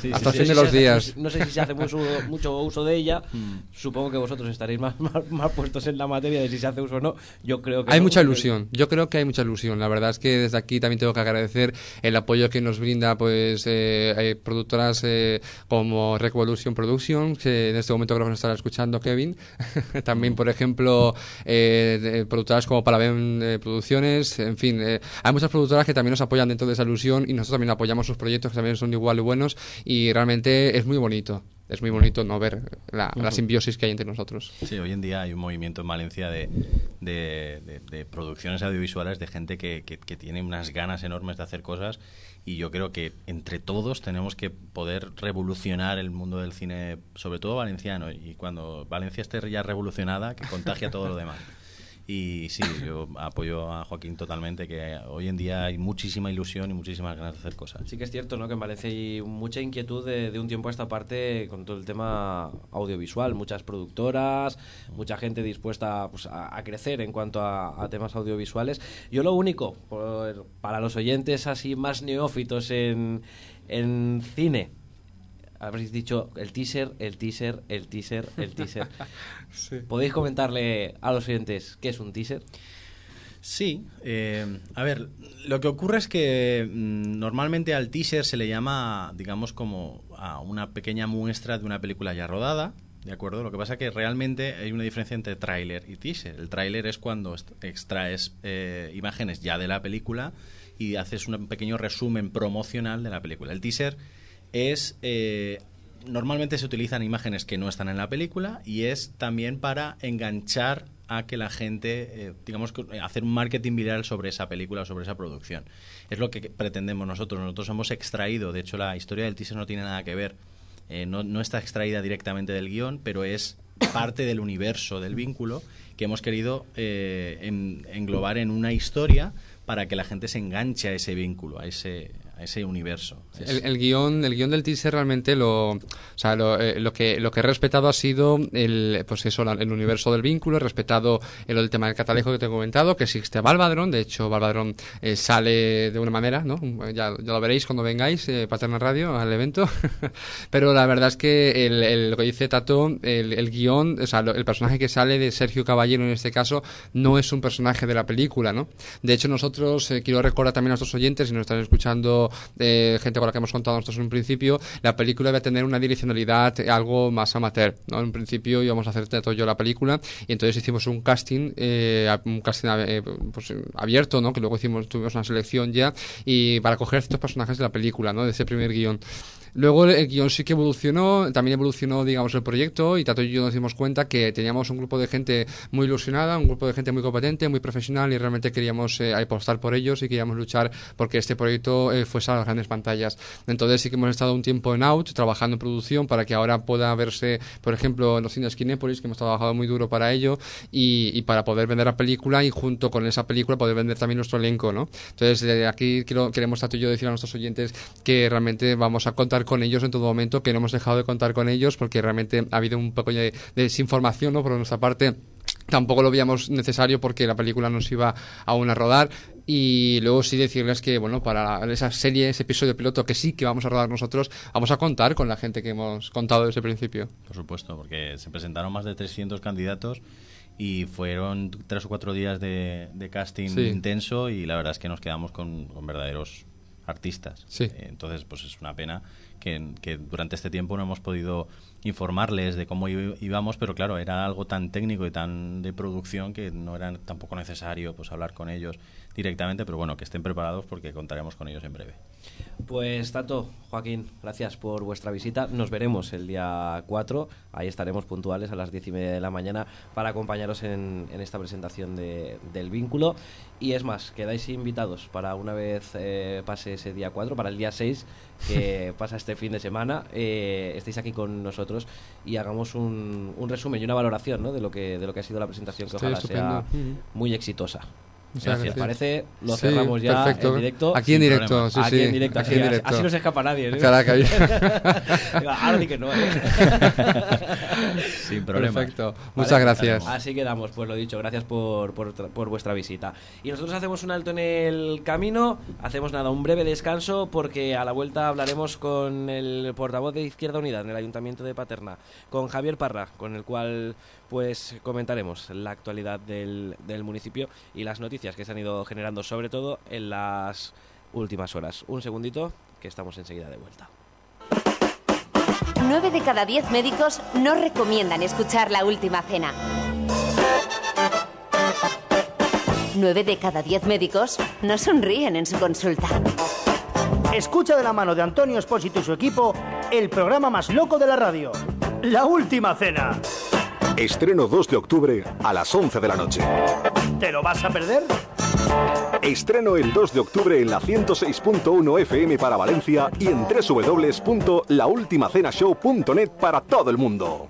S5: Sí,
S11: Hasta
S5: sí,
S11: el fin
S1: No sé
S11: de
S1: si
S11: los
S1: se hace-
S11: días.
S1: No sé si se hace mucho, mucho uso de ella.
S5: Mm.
S1: Supongo que vosotros estaréis más, más, más puestos en la materia de si se hace uso o no. Yo creo que
S11: Hay
S1: no,
S11: mucha ilusión, yo creo que hay mucha ilusión. La verdad es que desde aquí también tengo que agradecer el apoyo que nos brinda pues eh, productoras eh, como Revolution Production, que en este momento creo que nos estará escuchando Kevin. también, por ejemplo, eh, productoras como Paraben eh, Producciones, en fin, eh, hay muchas productoras que también nos apoyan dentro de esa ilusión y nosotros también apoyamos sus proyectos que también son igual de buenos y realmente es muy bonito. Es muy bonito no ver la, la simbiosis que hay entre nosotros.
S5: Sí, hoy en día hay un movimiento en Valencia de, de, de- de producciones audiovisuales, de gente que, que- que tiene unas ganas enormes de hacer cosas y yo creo que entre todos tenemos que poder revolucionar el mundo del cine, sobre todo valenciano, y cuando Valencia esté ya revolucionada, que contagie a todo lo demás. Y sí, yo apoyo a Joaquín totalmente, que hoy en día hay muchísima ilusión y muchísimas ganas de hacer cosas.
S1: Sí que es cierto, ¿no? Que en Valencia hay mucha inquietud de, un tiempo a esta parte con todo el tema audiovisual. Muchas productoras, mucha gente dispuesta pues, a, crecer en cuanto a, a temas audiovisuales. Yo lo único, por- para los oyentes así más neófitos en, en cine, habréis dicho el teaser, el teaser, el teaser, el teaser. ¿Podéis comentarle a los oyentes qué es un teaser?
S5: Sí, eh, a ver, lo que ocurre es que mm, normalmente al teaser se le llama, digamos, como a una pequeña muestra de una película ya rodada, ¿de acuerdo? Lo que pasa que realmente hay una diferencia entre tráiler y teaser. El tráiler es cuando extraes eh, imágenes ya de la película y haces un pequeño resumen promocional de la película. El teaser es eh, normalmente se utilizan imágenes que no están en la película y es también para enganchar a que la gente, eh, digamos, eh, hacer un marketing viral sobre esa película sobre esa producción. Es lo que pretendemos nosotros. Nosotros hemos extraído, de hecho la historia del teaser no tiene nada que ver, eh, no, no está extraída directamente del guion, pero es parte del universo del vínculo que hemos querido eh, en- englobar en una historia para que la gente se enganche a ese vínculo, a ese, a ese universo. Es-
S11: El, el guion, el guion del teaser realmente lo, o sea, lo, eh, lo que lo que he respetado ha sido el, pues eso, la- el universo del vínculo, he respetado el, el tema del catalejo que te he comentado, que existe Balvadron, de hecho Balvadron eh, sale de una manera, ¿no? Ya, ya lo veréis cuando vengáis, eh, Paterna Radio, al evento, pero la verdad es que el, el- lo que dice Tato, el, guion, o sea, el personaje que sale de Sergio Caballero en este caso, no es un personaje de la película, ¿no? De hecho nosotros, eh, quiero recordar también a nuestros oyentes, si nos están escuchando eh, gente con la que hemos contado nosotros en un principio, la película debe tener una direccionalidad algo más amateur, ¿no? En un principio íbamos a hacer todo yo la película y entonces hicimos un casting, eh, a- un casting eh, pues, abierto, ¿no? Que luego hicimos, tuvimos una selección ya y para coger ciertos personajes de la película, ¿no? De ese primer guion. Luego el guion sí que evolucionó, también evolucionó, digamos, el proyecto y Tato y yo nos dimos cuenta que teníamos un grupo de gente muy ilusionada, un grupo de gente muy competente, muy profesional y realmente queríamos eh, apostar por ellos y queríamos luchar porque este proyecto eh, fuese a las grandes pantallas. Entonces sí que hemos estado un tiempo en out, trabajando en producción para que ahora pueda verse, por ejemplo, en los cines Kinépolis, que hemos trabajado muy duro para ello y, y para poder vender la película y junto con esa película poder vender también nuestro elenco, ¿no? Entonces de aquí quiero, queremos Tato y yo decir a nuestros oyentes que realmente vamos a contar con ellos en todo momento, que no hemos dejado de contar con ellos porque realmente ha habido un poco de desinformación, ¿no? Por nuestra parte tampoco lo veíamos necesario porque la película nos iba aún a rodar y luego sí decirles que bueno para esa serie ese episodio piloto que sí que vamos a rodar nosotros vamos a contar con la gente que hemos contado desde el principio
S5: Por supuesto, porque se presentaron más de 300 candidatos y fueron tres o cuatro días de, de casting
S11: Sí.
S5: intenso y la verdad es que nos quedamos con, con verdaderos artistas.
S11: Sí.
S5: Eh, Entonces, pues es una pena que, durante este tiempo no hemos podido informarles de cómo íbamos, pero claro, era algo tan técnico y tan de producción que no era tampoco necesario pues hablar con ellos directamente, pero bueno, que estén preparados porque contaremos con ellos en breve.
S1: Pues Tato, Joaquín, gracias por vuestra visita. Nos veremos el día 4. Ahí estaremos puntuales a las 10 y media de la mañana para acompañaros en, en esta presentación de- del vínculo. Y es más, quedáis invitados para una vez eh, pase ese día 4, para el día 6, que pasa este fin de semana, eh, estéis aquí con nosotros y hagamos un, un resumen y una valoración ¿no? de, lo que, de lo que ha sido la presentación, que ojalá sea
S11: estupendo.
S1: Muy exitosa. Os
S11: gracias.
S1: parece, lo
S11: Sí,
S1: cerramos ya
S11: perfecto.
S1: en directo.
S11: Aquí en directo, sí,
S1: aquí
S11: sí.
S1: en directo.
S11: Aquí
S1: así,
S11: en directo.
S1: así no se escapa nadie. ¿no?
S11: Que hay-
S1: Ahora di que no. ¿eh?
S5: Sin problema.
S11: Perfecto. Muchas gracias.
S1: Así quedamos, pues lo dicho, gracias por, por, por vuestra visita. Y nosotros hacemos un alto en el camino, hacemos nada, un breve descanso, porque a la vuelta hablaremos con el portavoz de Izquierda Unida en el Ayuntamiento de Paterna, con Javier Parra, con el cual pues comentaremos la actualidad del, del municipio y las noticias que se han ido generando, sobre todo en las últimas horas. Un segundito, que estamos enseguida de vuelta.
S12: 9 de cada 10 médicos no recomiendan escuchar la última cena. 9 de cada 10 médicos no sonríen en su consulta.
S2: Escucha de la mano de Antonio Espósito y su equipo el programa más loco de la radio. La última cena.
S6: Estreno 2 de octubre a las 11 de la noche.
S2: ¿Te lo vas a perder?
S6: Estreno el 2 de octubre en la 106.1 FM para Valencia y en www.laultimacenashow.net para todo el mundo.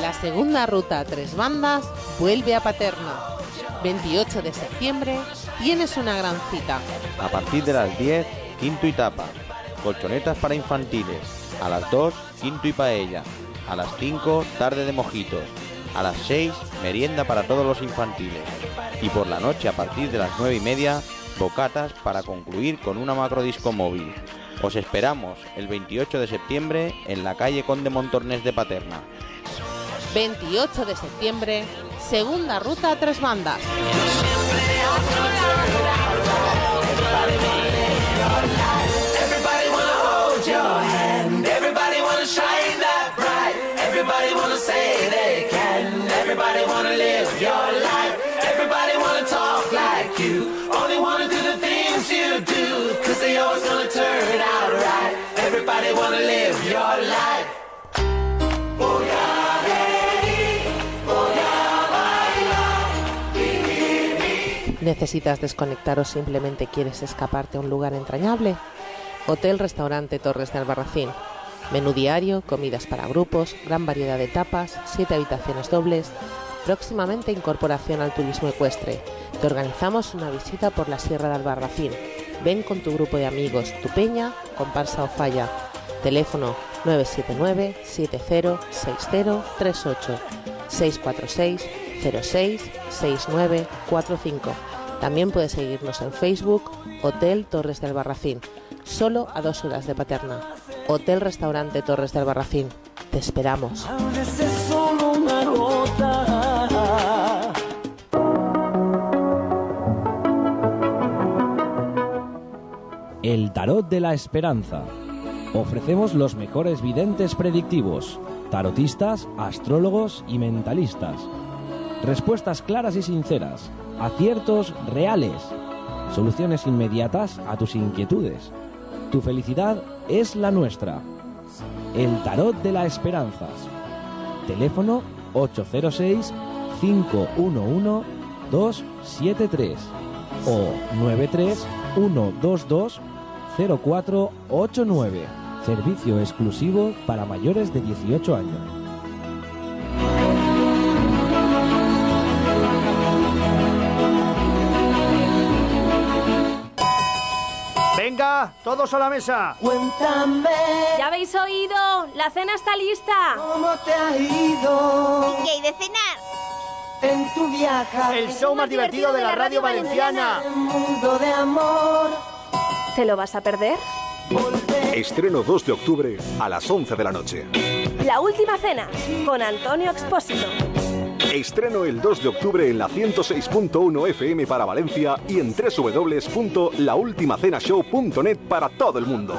S7: La segunda ruta a tres bandas vuelve a Paterna. 28 de septiembre tienes una gran cita.
S8: A partir de las 10, quinto y tapa. Colchonetas para infantiles. A las 2, quinto y paella. A las 5, tarde de mojitos. A las 6, merienda para todos los infantiles. Y por la noche, a partir de las 9 y media, bocatas para concluir con una macrodisco móvil. Os esperamos el 28 de septiembre en la calle Conde Montornés de Paterna.
S7: 28 de septiembre, segunda ruta a tres bandas.
S10: Everybody
S7: ¿Necesitas desconectar o simplemente quieres escaparte a un lugar entrañable? Hotel Restaurante Torres de Albarracín. Menú diario, comidas para grupos, gran variedad de tapas, siete habitaciones dobles. Próximamente incorporación al turismo ecuestre. Te organizamos una visita por la Sierra de Albarracín. Ven con tu grupo de amigos, tu peña, comparsa o falla. Teléfono 979 706038 646 06 6945. También puedes seguirnos en Facebook, Hotel Torres del Albarracín, solo a dos horas de Paterna. Hotel Restaurante Torres del Albarracín. Te esperamos.
S9: El Tarot de la Esperanza. Ofrecemos los mejores videntes predictivos, tarotistas, astrólogos y mentalistas. Respuestas claras y sinceras, aciertos reales, soluciones inmediatas a tus inquietudes. Tu felicidad es la nuestra. El Tarot de la Esperanza. Teléfono 806 511 273 o 93 122 0489. Servicio exclusivo para mayores de 18 años.
S2: Todos a la mesa.
S3: Cuéntame
S4: ¿Ya habéis oído? La cena está lista.
S3: cómo te ha ido
S13: ¿Qué hay de cenar?
S3: en tu viaje.
S2: El show más divertido de la radio valenciana.
S3: Un mundo de amor.
S4: ¿Te lo vas a perder?
S6: Estreno 2 de octubre a las 11 de la noche.
S4: La última cena con Antonio Expósito.
S6: Estreno el 2 de octubre en la 106.1 FM para Valencia y en www.laultimacenashow.net para todo el mundo.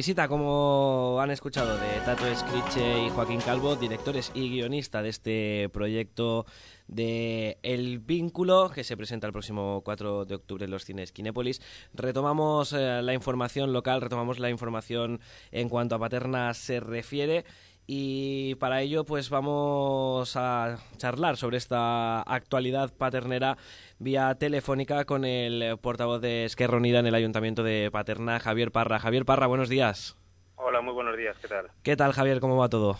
S1: Visita, como han escuchado, de Tato Escriche y Joaquín Calvo, directores y guionista de este proyecto de El Vínculo, que se presenta el próximo 4 de octubre en los cines Kinépolis, retomamos eh, la información local, retomamos la información en cuanto a Paterna se refiere. Y para ello, pues vamos a charlar sobre esta actualidad paternera vía telefónica con el portavoz de Esquerra Unida en el Ayuntamiento de Paterna, Javier Parra. Javier Parra, buenos días.
S14: Hola, muy buenos días, ¿qué tal?
S1: ¿Qué tal, Javier? ¿Cómo va todo?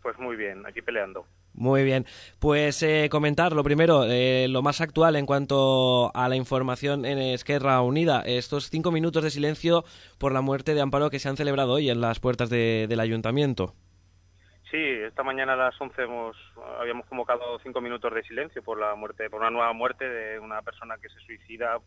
S14: Pues muy bien, aquí peleando.
S1: Muy bien. Pues eh, comentar lo primero, eh, lo más actual en cuanto a la información en Esquerra Unida. Estos cinco minutos de silencio por la muerte de Amparo que se han celebrado hoy en las puertas de- del Ayuntamiento.
S14: Sí, esta mañana a las 11 hemos, habíamos convocado cinco minutos de silencio por la muerte, por una nueva muerte de una persona que se suicida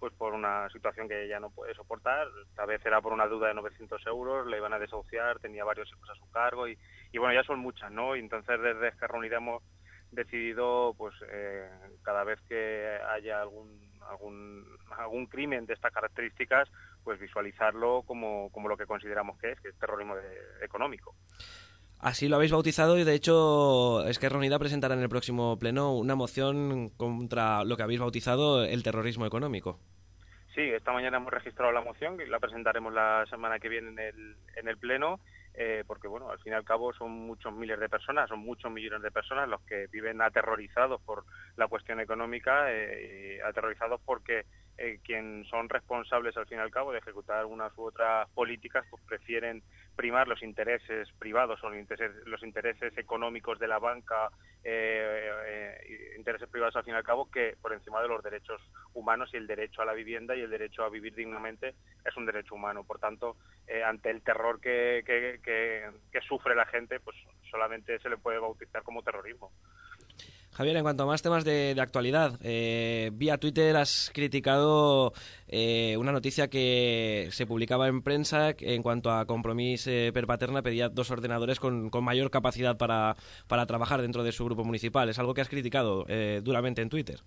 S14: pues por una situación que ya no puede soportar. Esta vez era por una deuda de 900 euros, le iban a desahuciar, tenía varios hijos a su cargo y, y bueno, ya son muchas, ¿no? Y entonces desde Esquerra Unida hemos decidido, pues eh, cada vez que haya algún, algún, algún crimen de estas características, pues visualizarlo como, como lo que consideramos que es, que es terrorismo económico.
S1: Así lo habéis bautizado y de hecho Esquerra Unida presentará en el próximo pleno una moción contra lo que habéis bautizado el terrorismo económico.
S14: Sí, esta mañana hemos registrado la moción y la presentaremos la semana que viene en el, en el pleno. eh, porque bueno, al fin y al cabo son muchos miles de personas, son muchos millones de personas los que viven aterrorizados por la cuestión económica, eh, y aterrorizados porque eh, quien son responsables al fin y al cabo de ejecutar unas u otras políticas, pues prefieren primar los intereses privados o los intereses, los intereses económicos de la banca, eh, eh, intereses privados al fin y al cabo, que por encima de los derechos humanos y el derecho a la vivienda y el derecho a vivir dignamente es un derecho humano. Por tanto, eh, ante el terror que, que- que- que sufre la gente, pues solamente se le puede bautizar como terrorismo.
S1: Javier, en cuanto a más temas de, de actualidad, eh, vía Twitter has criticado eh, una noticia que se publicaba en prensa en cuanto a Compromís eh, per Paterna pedía dos ordenadores con, con mayor capacidad para, para trabajar dentro de su grupo municipal. Es algo que has criticado eh, duramente en Twitter.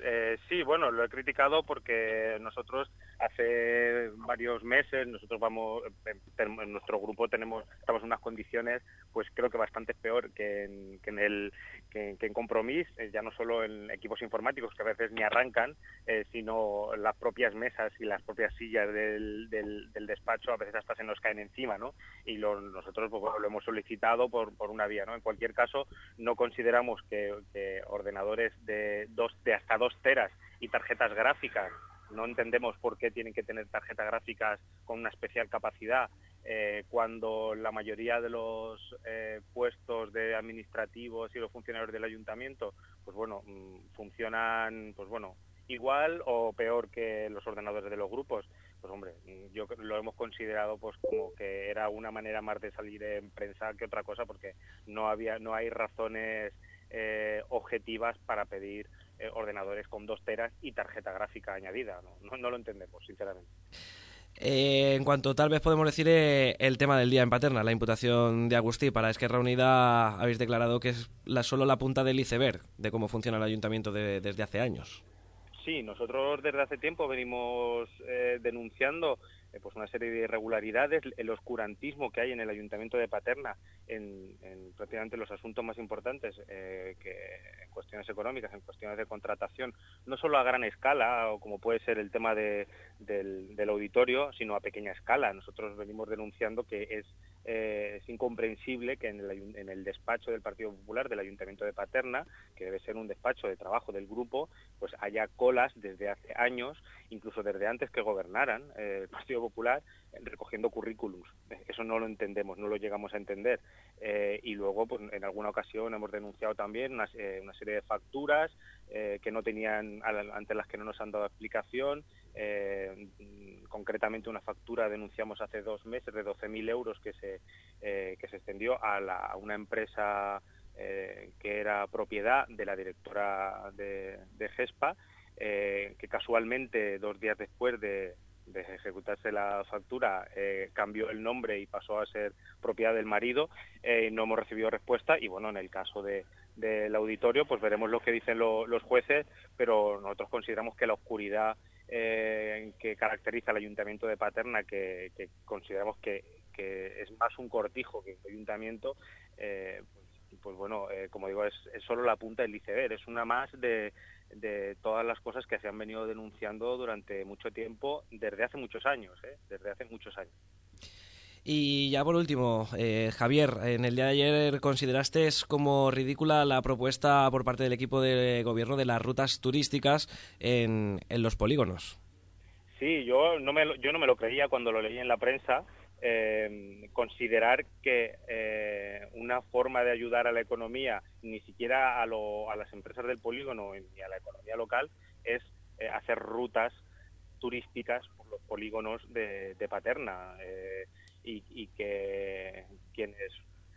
S14: Eh, sí, bueno, lo he criticado porque nosotros hace varios meses, nosotros vamos, en, en nuestro grupo tenemos, estamos en unas condiciones, pues creo que bastante peor que en, que en el que, en Compromís, eh, ya no solo en equipos informáticos que a veces ni arrancan, eh, sino las propias mesas y las propias sillas del, del, del despacho a veces hasta se nos caen encima, ¿no? Y lo- nosotros pues, lo hemos solicitado por, por una vía, ¿no? En cualquier caso, no consideramos que, que ordenadores de dos de hasta dos teras y tarjetas gráficas no entendemos por qué tienen que tener tarjetas gráficas con una especial capacidad eh, cuando la mayoría de los eh, puestos de administrativos y los funcionarios del ayuntamiento pues bueno mm, funcionan pues bueno igual o peor que los ordenadores de los grupos. Pues hombre mm, yo lo hemos considerado pues como que era una manera más de salir en prensa que otra cosa porque no había no hay razones eh, objetivas para pedir eh, ordenadores con dos teras y tarjeta gráfica añadida. ¿no? No, no lo entendemos, sinceramente.
S1: Eh, en cuanto tal vez podemos decir eh, el tema del día en Paterna, la imputación de Agustí para Esquerra Unida, habéis declarado que es la, solo la punta del iceberg de cómo funciona el ayuntamiento de- desde hace años.
S14: Sí, nosotros desde hace tiempo venimos eh, denunciando eh, pues una serie de irregularidades, el oscurantismo que hay en el Ayuntamiento de Paterna en, en prácticamente los asuntos más importantes, que cuestiones económicas, en cuestiones de contratación, no solo a gran escala, o como puede ser el tema de- del, auditorio, sino a pequeña escala. Nosotros venimos denunciando que es, eh, incomprensible que en el, en el despacho del Partido Popular del Ayuntamiento de Paterna, que debe ser un despacho de trabajo del grupo, pues haya colas desde hace años, incluso desde antes que gobernaran eh, el Partido Popular, recogiendo currículums. Eso no lo entendemos, no lo llegamos a entender. Eh, y luego, pues, en alguna ocasión hemos denunciado también una, una serie de facturas eh, que no tenían, ante las que no nos han dado explicación. Eh, concretamente una factura denunciamos hace dos meses de 12.000 euros que se, eh, que se extendió a, una empresa que era propiedad de la directora de, de GESPA, que casualmente dos días después de, de ejecutarse la factura cambió el nombre y pasó a ser propiedad del marido. Eh, no hemos recibido respuesta y bueno, en el caso de, del auditorio, pues veremos lo que dicen lo- los jueces, pero nosotros consideramos que la oscuridad eh, que caracteriza al ayuntamiento de Paterna, que, que consideramos que, que es más un cortijo que un ayuntamiento, eh, pues, pues bueno, eh, como digo, es, solo la punta del iceberg, es una más de, de todas las cosas que se han venido denunciando durante mucho tiempo, desde hace muchos años, ¿eh? desde hace muchos años.
S1: Y ya por último, eh, Javier, en el día de ayer consideraste como ridícula la propuesta por parte del equipo de gobierno de las rutas turísticas en, en los polígonos.
S14: Sí, yo no me yo no me lo creía cuando lo leí en la prensa. eh, considerar que eh, una forma de ayudar a la economía, ni siquiera a, lo- a las empresas del polígono ni a la economía local, es eh, hacer rutas turísticas por los polígonos de, de Paterna eh, y, y que quienes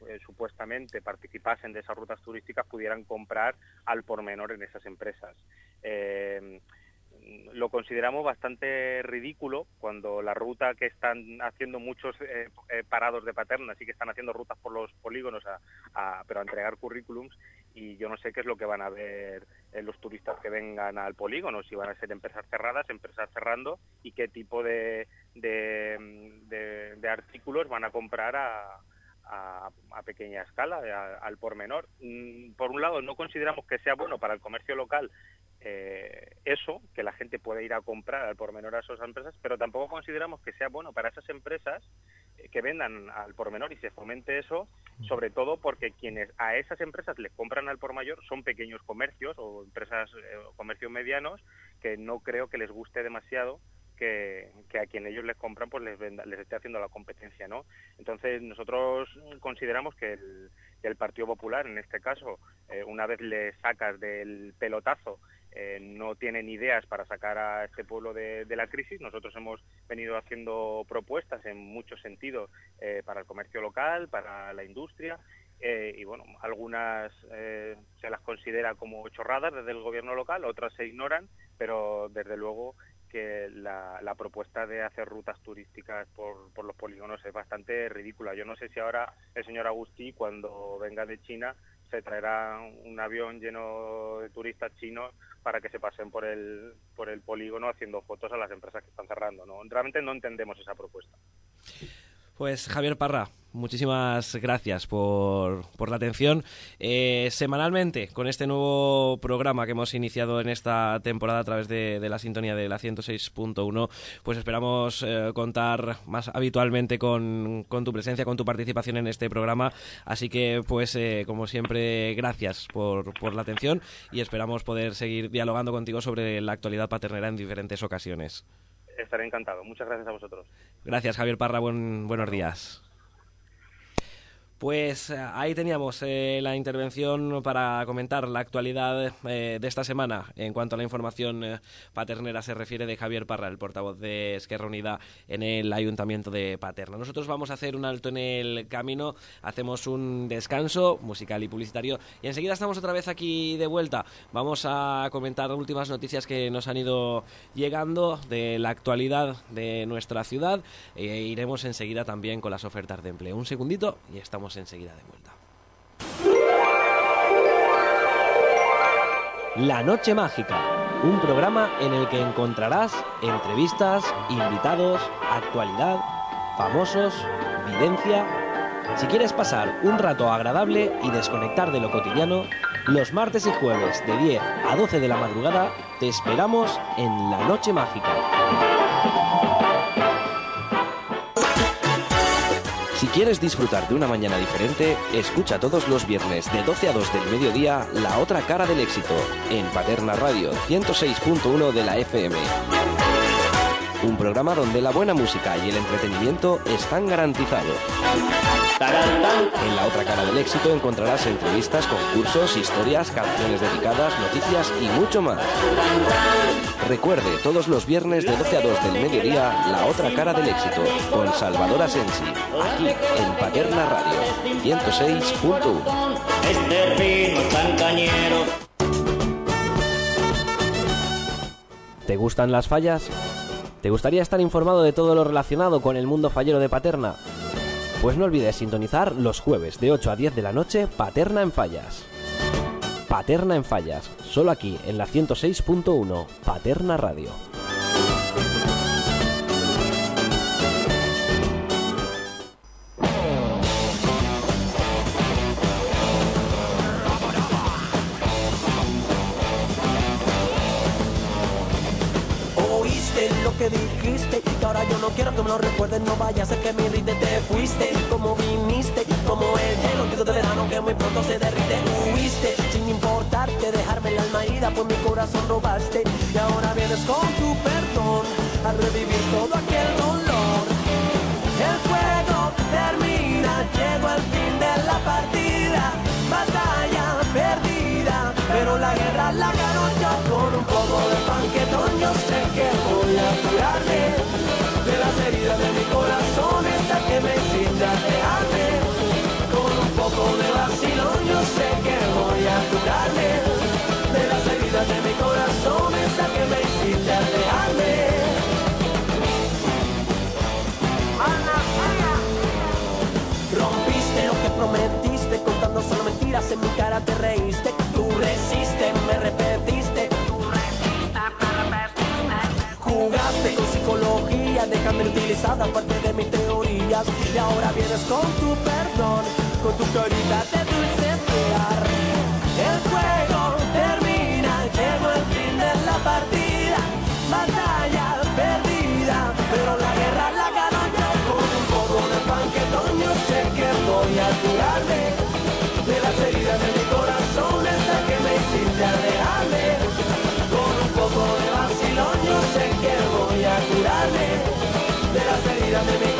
S14: eh, supuestamente participasen de esas rutas turísticas pudieran comprar al por menor en esas empresas. Eh, lo consideramos bastante ridículo cuando la ruta que están haciendo muchos eh, parados de Paterna, sí que están haciendo rutas por los polígonos, a- pero a entregar currículums y yo no sé qué es lo que van a ver eh, los turistas que vengan al polígono, si van a ser empresas cerradas, empresas cerrando y qué tipo de, de, de- artículos van a comprar a, a, a pequeña escala, a- al por menor. Mm, Por un lado, no consideramos que sea bueno para el comercio local eh, eso, que la gente pueda ir a comprar al por menor a esas empresas, pero tampoco consideramos que sea bueno para esas empresas eh, que vendan al por menor y se fomente eso, sobre todo porque quienes a esas empresas les compran al por mayor son pequeños comercios o empresas eh, o comercios medianos que no creo que les guste demasiado que, que a quien ellos les compran pues les venda- les esté haciendo la competencia, ¿no? Entonces nosotros consideramos que el, que el Partido Popular, en este caso, eh, una vez le sacas del pelotazo, eh, no tienen ideas para sacar a este pueblo de, la crisis. Nosotros hemos venido haciendo propuestas en muchos sentidos eh, para el comercio local, para la industria. eh, y bueno, algunas eh, se las considera como chorradas desde el gobierno local, otras se ignoran, pero desde luego que la, la propuesta de hacer rutas turísticas por, por los polígonos es bastante ridícula. Yo no sé si ahora el señor Agustí, cuando venga de China, se traerá un avión lleno de turistas chinos para que se pasen por el, por el polígono haciendo fotos a las empresas que están cerrando. ¿no? Realmente no entendemos esa propuesta.
S1: Pues Javier Parra, muchísimas gracias por, por la atención. Eh, semanalmente, con este nuevo programa que hemos iniciado en esta temporada a través de, la sintonía de la 106.1, pues esperamos eh, contar más habitualmente con, con tu presencia, con tu participación en este programa. Así que, pues, eh, como siempre, gracias por, por la atención y esperamos poder seguir dialogando contigo sobre la actualidad paternera en diferentes ocasiones.
S14: Estaré encantado. Muchas gracias a vosotros.
S1: Gracias, Javier Parra. Buen, buenos días. Pues eh, ahí teníamos eh, la intervención para comentar la actualidad eh, de esta semana en cuanto a la información eh, paternera se refiere de Javier Parra, el portavoz de Esquerra Unida en el Ayuntamiento de Paterna. Nosotros vamos a hacer un alto en el camino, hacemos un descanso musical y publicitario y enseguida estamos otra vez aquí de vuelta. Vamos a comentar últimas noticias que nos han ido llegando de la actualidad de nuestra ciudad e iremos enseguida también con las ofertas de empleo. Un segundito y estamos enseguida de vuelta. La Noche Mágica, un programa en el que encontrarás entrevistas, invitados, actualidad, famosos, videncia. Si quieres pasar un rato agradable y desconectar de lo cotidiano, los martes y jueves de 10 a 12 de la madrugada te esperamos en La Noche Mágica. Si quieres disfrutar de una mañana diferente, escucha todos los viernes de 12 a 2 del mediodía La Otra Cara del Éxito en Paterna Radio 106.1 de la FM. Un programa donde la buena música y el entretenimiento están garantizados. En La Otra Cara del Éxito encontrarás entrevistas, concursos, historias, canciones dedicadas, noticias y mucho más. Recuerde, todos los viernes de 12 a 2 del mediodía, La Otra Cara del Éxito, con Salvador Asensi, aquí en Paterna Radio 106.1.
S13: Este ritmo tan cañero.
S1: ¿Te gustan las fallas? ¿Te gustaría estar informado de todo lo relacionado con el mundo fallero de Paterna? Pues no olvides sintonizar los jueves de 8 a 10 de la noche Paterna en Fallas. Paterna en Fallas, solo aquí en la 106.1 Paterna Radio.
S3: Yo no quiero que me lo recuerdes No vaya a que me irrite, te fuiste Como viniste, como el hielo de verano que muy pronto se derrite Huiste. Sin importarte dejarme el alma herida Pues mi corazón robaste y ahora vienes con tu perdón A revivir todo aquel dolor. El juego termina, llegó al fin de la partida. Batalla perdida, pero la guerra la gano yo. Con un poco de panquetón yo sé que voy a curarme corazón, esa que me hiciste alejarme Con un poco de vacilón yo sé que voy a curarme. De las heridas de mi corazón, esa que me hiciste alejarme Rompiste lo que prometiste contando solo mentiras. En mi cara te reíste déjame utilizada parte de mis teorías. Y ahora vienes con tu perdón, con tu carita de dulce esperar. El juego termina, llegó el fin de la partida, batalla perdida, pero la guerra la gano yo con un poco de panquetón. Yo sé que voy a curarme de las heridas de mi corazón, esa que me hiciste alejarme. Con un poco de vacilón, yo sé que voy a curarme de las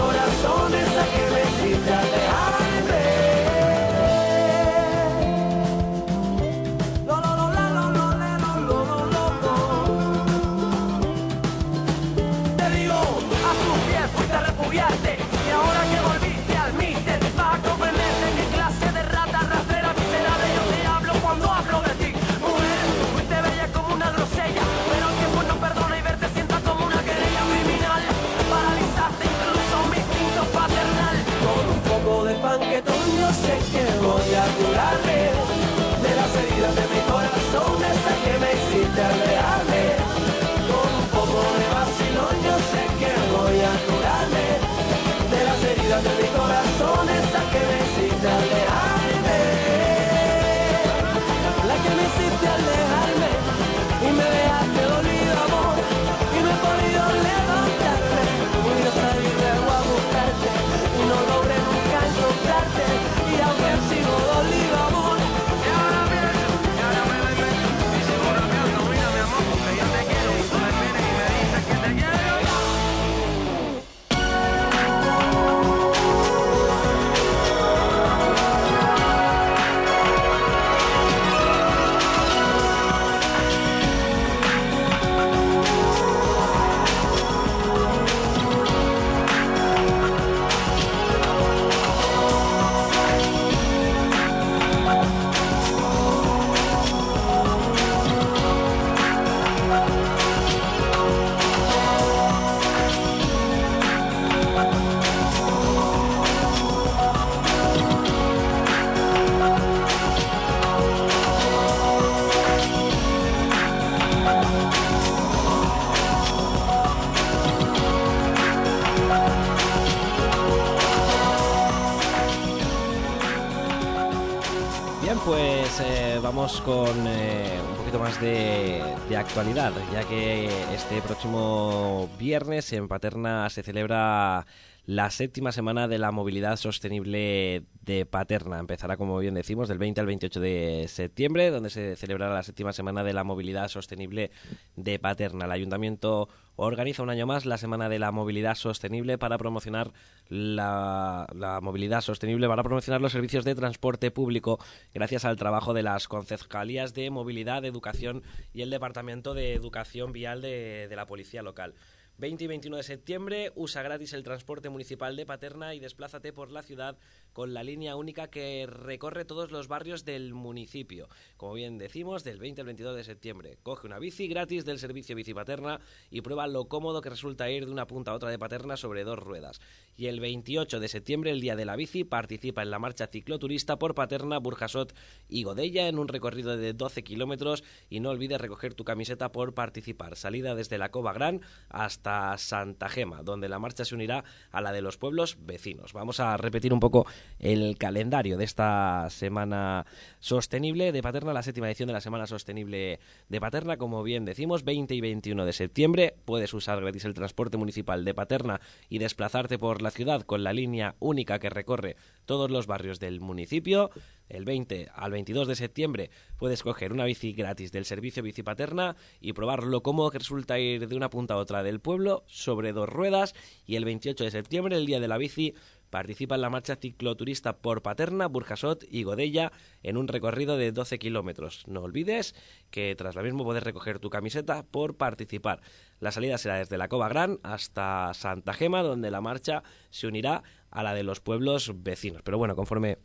S3: con
S1: eh, un poquito más de, de actualidad, ya que este próximo viernes en Paterna se celebra la séptima semana de la movilidad sostenible de Paterna. Empezará, como bien decimos, del 20 al 28 de septiembre, donde se celebrará la séptima semana de la movilidad sostenible de Paterna. El ayuntamiento organiza un año más la Semana de la Movilidad Sostenible para promocionar la, la movilidad sostenible, para promocionar los servicios de transporte público gracias al trabajo de las concejalías de movilidad, de educación y el Departamento de Educación Vial de, de la Policía Local. 20 y 21 de septiembre, usa gratis el transporte municipal de Paterna y desplázate por la ciudad con la línea única que recorre todos los barrios del municipio. Como bien decimos, del 20 al 22 de septiembre. Coge una bici gratis del servicio Bici Paterna y prueba lo cómodo que resulta ir de una punta a otra de Paterna sobre dos ruedas. Y el 28 de septiembre, el día de la bici, participa en la marcha cicloturista por Paterna, Burjasot y Godella en un recorrido de 12 kilómetros y no olvides recoger tu camiseta por participar. Salida desde la Cova Gran hasta Santa Gema, donde la marcha se unirá a la de los pueblos vecinos. Vamos a repetir un poco el calendario de esta semana sostenible de Paterna, la séptima edición de la Semana Sostenible de Paterna. Como bien decimos, 20 y 21 de septiembre puedes usar gratis el transporte municipal de Paterna y desplazarte por la ciudad con la línea única que recorre todos los barrios del municipio. El 20 al 22 de septiembre puedes coger una bici gratis del servicio Bici Paterna y probar lo cómodo que resulta ir de una punta a otra del pueblo sobre dos ruedas. Y el 28 de septiembre, el día de la bici, participa en la marcha cicloturista por Paterna, Burjasot y Godella en un recorrido de 12 kilómetros. No olvides que tras lo mismo puedes recoger tu camiseta por participar. La salida será desde la Cova Gran hasta Santa Gema, donde la marcha se unirá a la de los pueblos vecinos. Pero bueno, conforme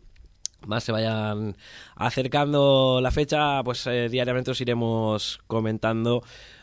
S1: más se vayan acercando la fecha, pues eh, diariamente os iremos comentando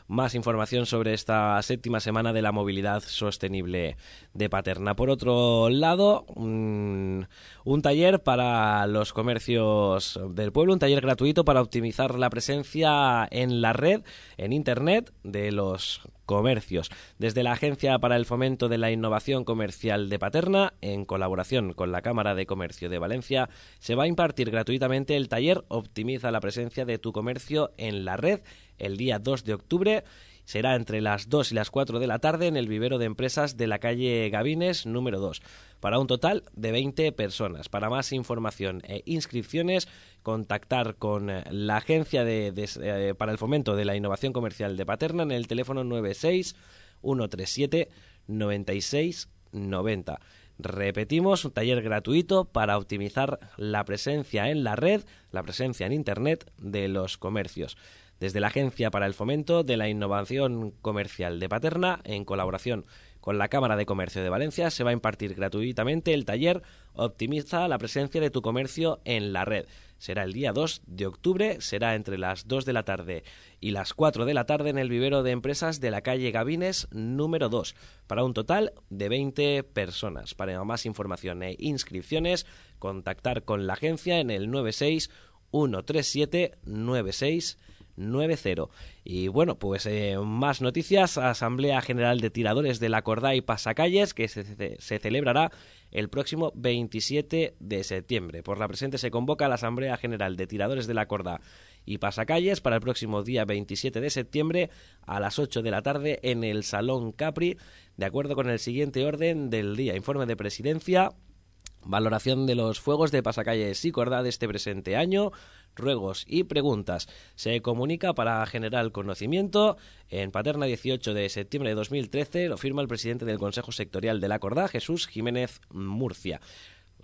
S1: más información sobre esta séptima semana de la movilidad sostenible de Paterna. Por otro lado, un, un taller para los comercios del pueblo, un taller gratuito para optimizar la presencia en la red, en Internet, de los comercios. Desde la Agencia para el Fomento de la Innovación Comercial de Paterna, en colaboración con la Cámara de Comercio de Valencia, se va a impartir gratuitamente el taller Optimiza la presencia de tu comercio en la red el día 2 de octubre. Será entre las 2 y las 4 de la tarde en el vivero de empresas de la calle Gavines número 2, para un total de 20 personas. Para más información e inscripciones, contactar con eh, la Agencia de, eh, para el Fomento de la Innovación Comercial de Paterna en el teléfono 96 137 96 90. Repetimos, un taller gratuito para optimizar la presencia en la red, la presencia en Internet de los comercios. Desde la Agencia para el Fomento de la Innovación Comercial de Paterna, en colaboración con la Cámara de Comercio de Valencia, se va a impartir gratuitamente el taller Optimiza la presencia de tu comercio en la red. Será el día 2 de octubre, será entre las 2 de la tarde y las 4 de la tarde en el vivero de empresas de la calle Gavines número 2, para un total de 20 personas. Para más información e inscripciones, contactar con la agencia en el 96 137 96 90. Y bueno, pues eh, más noticias. Asamblea General de Tiradores de la Cordá y Pasacalles que se, se, celebrará el próximo 27 de septiembre. Por la presente se convoca la Asamblea General de Tiradores de la Cordá y Pasacalles para el próximo día 27 de septiembre a las 8 de la tarde en el Salón Capri, de acuerdo con el siguiente orden del día. Informe de presidencia. Valoración de los fuegos de Pasacalles y Cordá de este presente año, ruegos y preguntas. Se comunica para generar conocimiento. En Paterna 18 de septiembre de 2013 lo firma el presidente del Consejo Sectorial de la Cordá, Jesús Jiménez Murcia.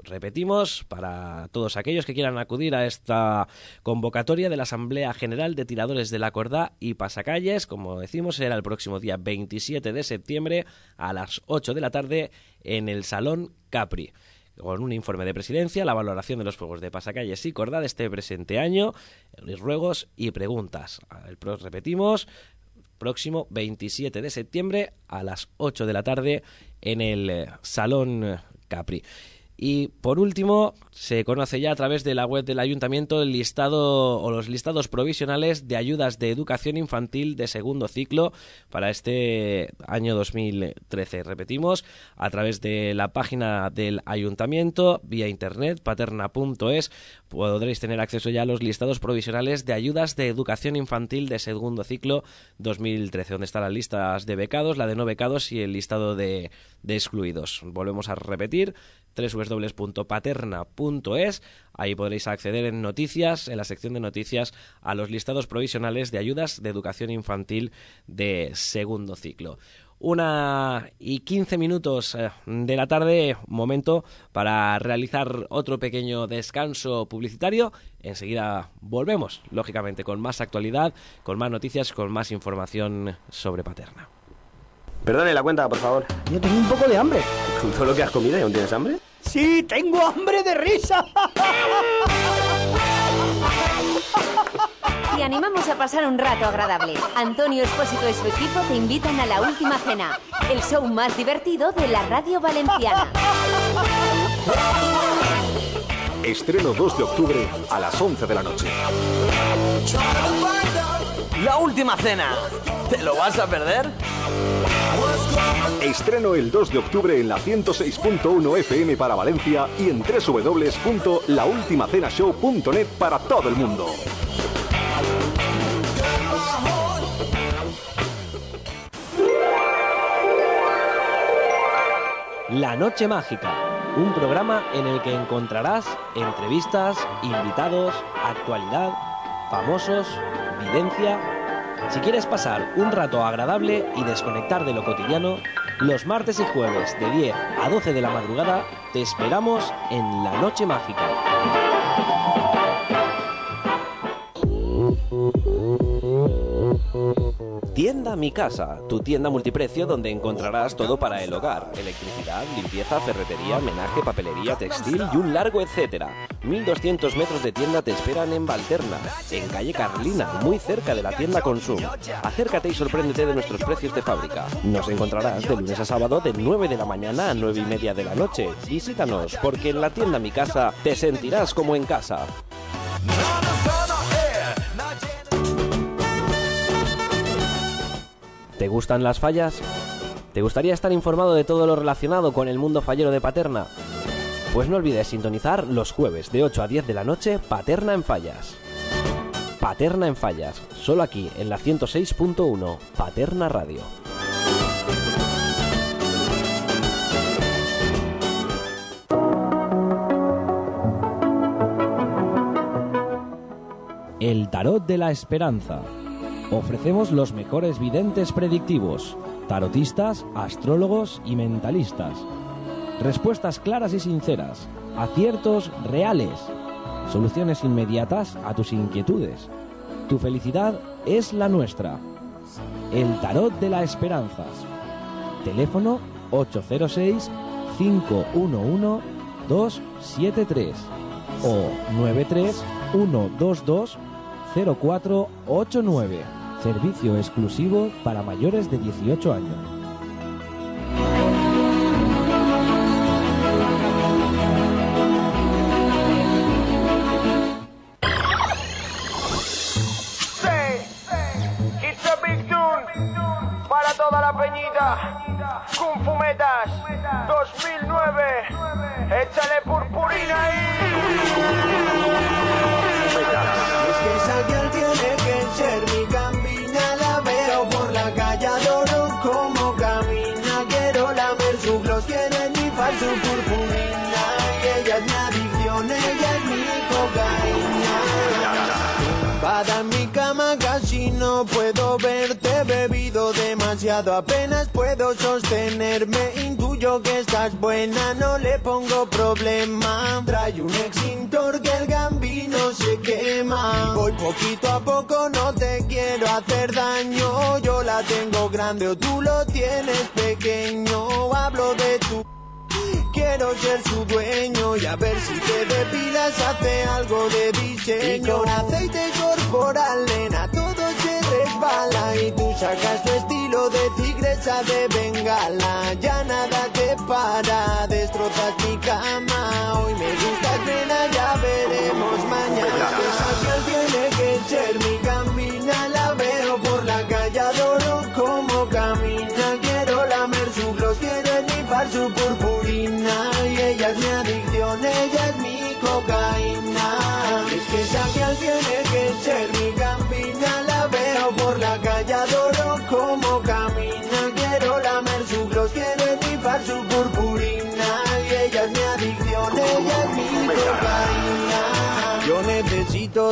S1: Repetimos, para todos aquellos que quieran acudir a esta convocatoria de la Asamblea General de Tiradores de la Cordá y Pasacalles, como decimos, será el próximo día 27 de septiembre a las 8 de la tarde en el Salón Capri con un informe de presidencia, la valoración de los fuegos de pasacalles y Cordá de este presente año, los ruegos y preguntas. El pro, repetimos, próximo 27 de septiembre a las 8 de la tarde en el Salón Capri. Y por último, se conoce ya a través de la web del ayuntamiento el listado o los listados provisionales de ayudas de educación infantil de segundo ciclo para este año 2013. Repetimos, a través de la página del ayuntamiento, vía internet, paterna.es, podréis tener acceso ya a los listados provisionales de ayudas de educación infantil de segundo ciclo 2013, donde están las listas de becados, la de no becados y el listado de, de excluidos. Volvemos a repetir www.paterna.es. Ahí podréis acceder en noticias, en la sección de noticias, a los listados provisionales de ayudas de educación infantil de segundo ciclo. Una y quince minutos eh, de la tarde, momento para realizar otro pequeño descanso publicitario. Enseguida volvemos, lógicamente, con más actualidad, con más noticias, con más información sobre Paterna.
S15: Perdone la cuenta, por favor.
S2: Yo tengo un poco de hambre.
S15: ¿Con todo lo que has comido y aún tienes hambre?
S2: Sí, tengo hambre de risa.
S12: Te animamos a pasar un rato agradable. Antonio Espósito y su equipo te invitan a la última cena, el show más divertido de la radio valenciana.
S6: Estreno 2 de octubre a las 11 de la noche.
S16: La última cena. ¿Te lo vas a perder?
S6: Estreno el 2 de octubre en la 106.1 FM para Valencia y en www.laultimacenashow.net para todo el mundo.
S1: La Noche Mágica, un programa en el que encontrarás entrevistas, invitados, actualidad, famosos, videncia. Si quieres pasar un rato agradable y desconectar de lo cotidiano, los martes y jueves de 10 a 12 de la madrugada te esperamos en La Noche Mágica. Tienda Mi Casa, tu tienda multiprecio donde encontrarás todo para el hogar, electricidad, limpieza, ferretería, menaje, papelería, textil y un largo etcétera. 1200 metros de tienda te esperan en Valterna, en calle Carlina, muy cerca de la tienda Consum. Acércate y sorpréndete de nuestros precios de fábrica. Nos encontrarás de lunes a sábado de 9 de la mañana a 9 y media de la noche. Visítanos porque en la tienda Mi Casa te sentirás como en casa. ¿Te gustan las fallas? ¿Te gustaría estar informado de todo lo relacionado con el mundo fallero de Paterna? Pues no olvides sintonizar los jueves de 8 a 10 de la noche Paterna en Fallas. Paterna en Fallas, solo aquí en la 106.1 Paterna Radio.
S9: El Tarot de la Esperanza. Ofrecemos los mejores videntes predictivos, tarotistas, astrólogos y mentalistas. Respuestas claras y sinceras, aciertos reales, soluciones inmediatas a tus inquietudes. Tu felicidad es la nuestra. El Tarot de la Esperanza. Teléfono 806 511 273 o 93 122 0489. Servicio exclusivo para mayores de 18 años.
S17: Peñita. Kung Fu Metas 2009. Échale purpurina
S18: Es apenas puedo sostenerme. Intuyo que estás buena, no le pongo problema. Trae un extintor que el gambino se quema. Voy poquito a poco, no te quiero hacer daño. Yo la tengo grande o tú lo tienes pequeño. Hablo de tu... Quiero ser su dueño y a ver si te depilas, hace algo de diseño. Y con aceite corporal, nena, todo se resbala. Y tú sacas tu estilo de tigresa de bengala. Ya nada te para, destrozas mi cama. Hoy me gustas, nena, ya veremos mañana.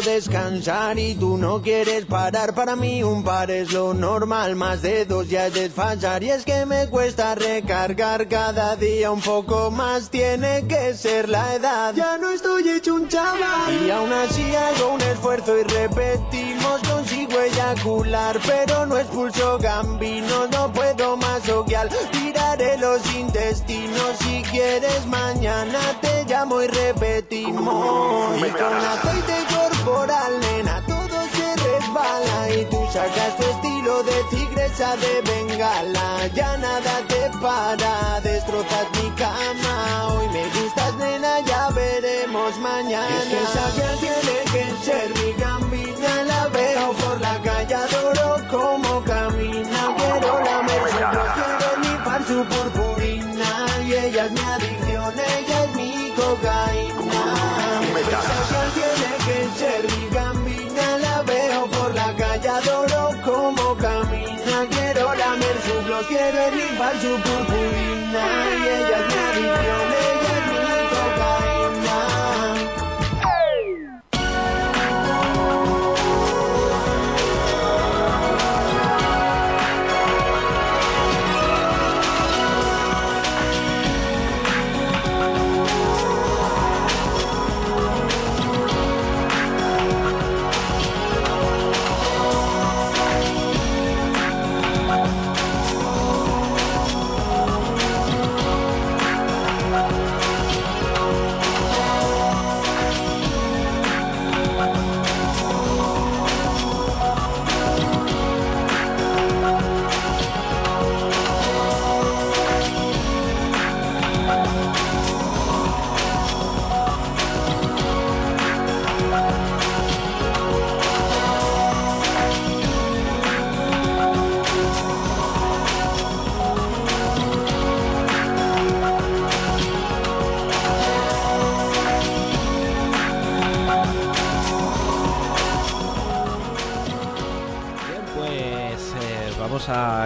S18: Descansar y tú no quieres parar. Para mí un par es lo normal, más de dos ya es desfasar. Y es que me cuesta recargar cada día un poco más. Tiene que ser la edad. Ya no estoy hecho un chaval. Y aún así hago un esfuerzo y repetimos. Consigo eyacular, pero no expulso gambino. No puedo más oguial. Tiraré los intestinos. Si quieres, mañana te llamo y repetimos. Y con aceite corporal, nena, todo se resbala y tú sacas tu estilo de tigresa de bengala. Ya nada te para, destrozas mi cama. Hoy me gustas, nena, ya veremos mañana. Es que girl tiene que ser mi gambina, la veo por la calle, adoro cómo camina. Quiero lamer su gloss, quiero nifar su purpurina. Y ella es mi adicción, ella es mi cocaína.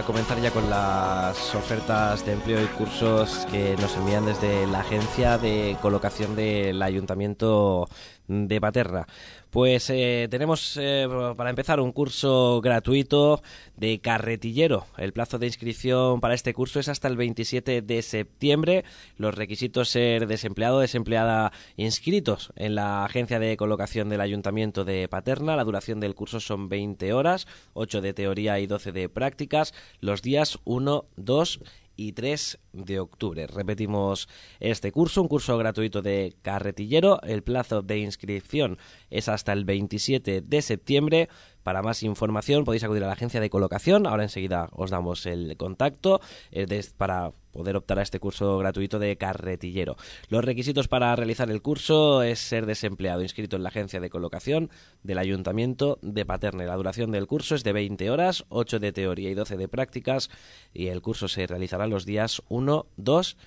S1: Comenzar ya con las ofertas de empleo y cursos que nos envían desde la agencia de colocación del Ayuntamiento de Paterna. Pues eh, tenemos eh, para empezar un curso gratuito de carretillero. El plazo de inscripción para este curso es hasta el 27 de septiembre. Los requisitos ser desempleado desempleada inscritos en la agencia de colocación del Ayuntamiento de Paterna. La duración del curso son 20 horas, 8 de teoría y 12 de prácticas, los días 1, 2 y 3 de octubre. Repetimos este curso, un curso gratuito de carretillero. El plazo de inscripción es hasta el 27 de septiembre. Para más información podéis acudir a la agencia de colocación. Ahora enseguida os damos el contacto eh, para poder optar a este curso gratuito de carretillero. Los requisitos para realizar el curso es ser desempleado inscrito en la agencia de colocación del Ayuntamiento de Paterna. La duración del curso es de 20 horas, 8 de teoría y 12 de prácticas y el curso se realizará los días 1, 2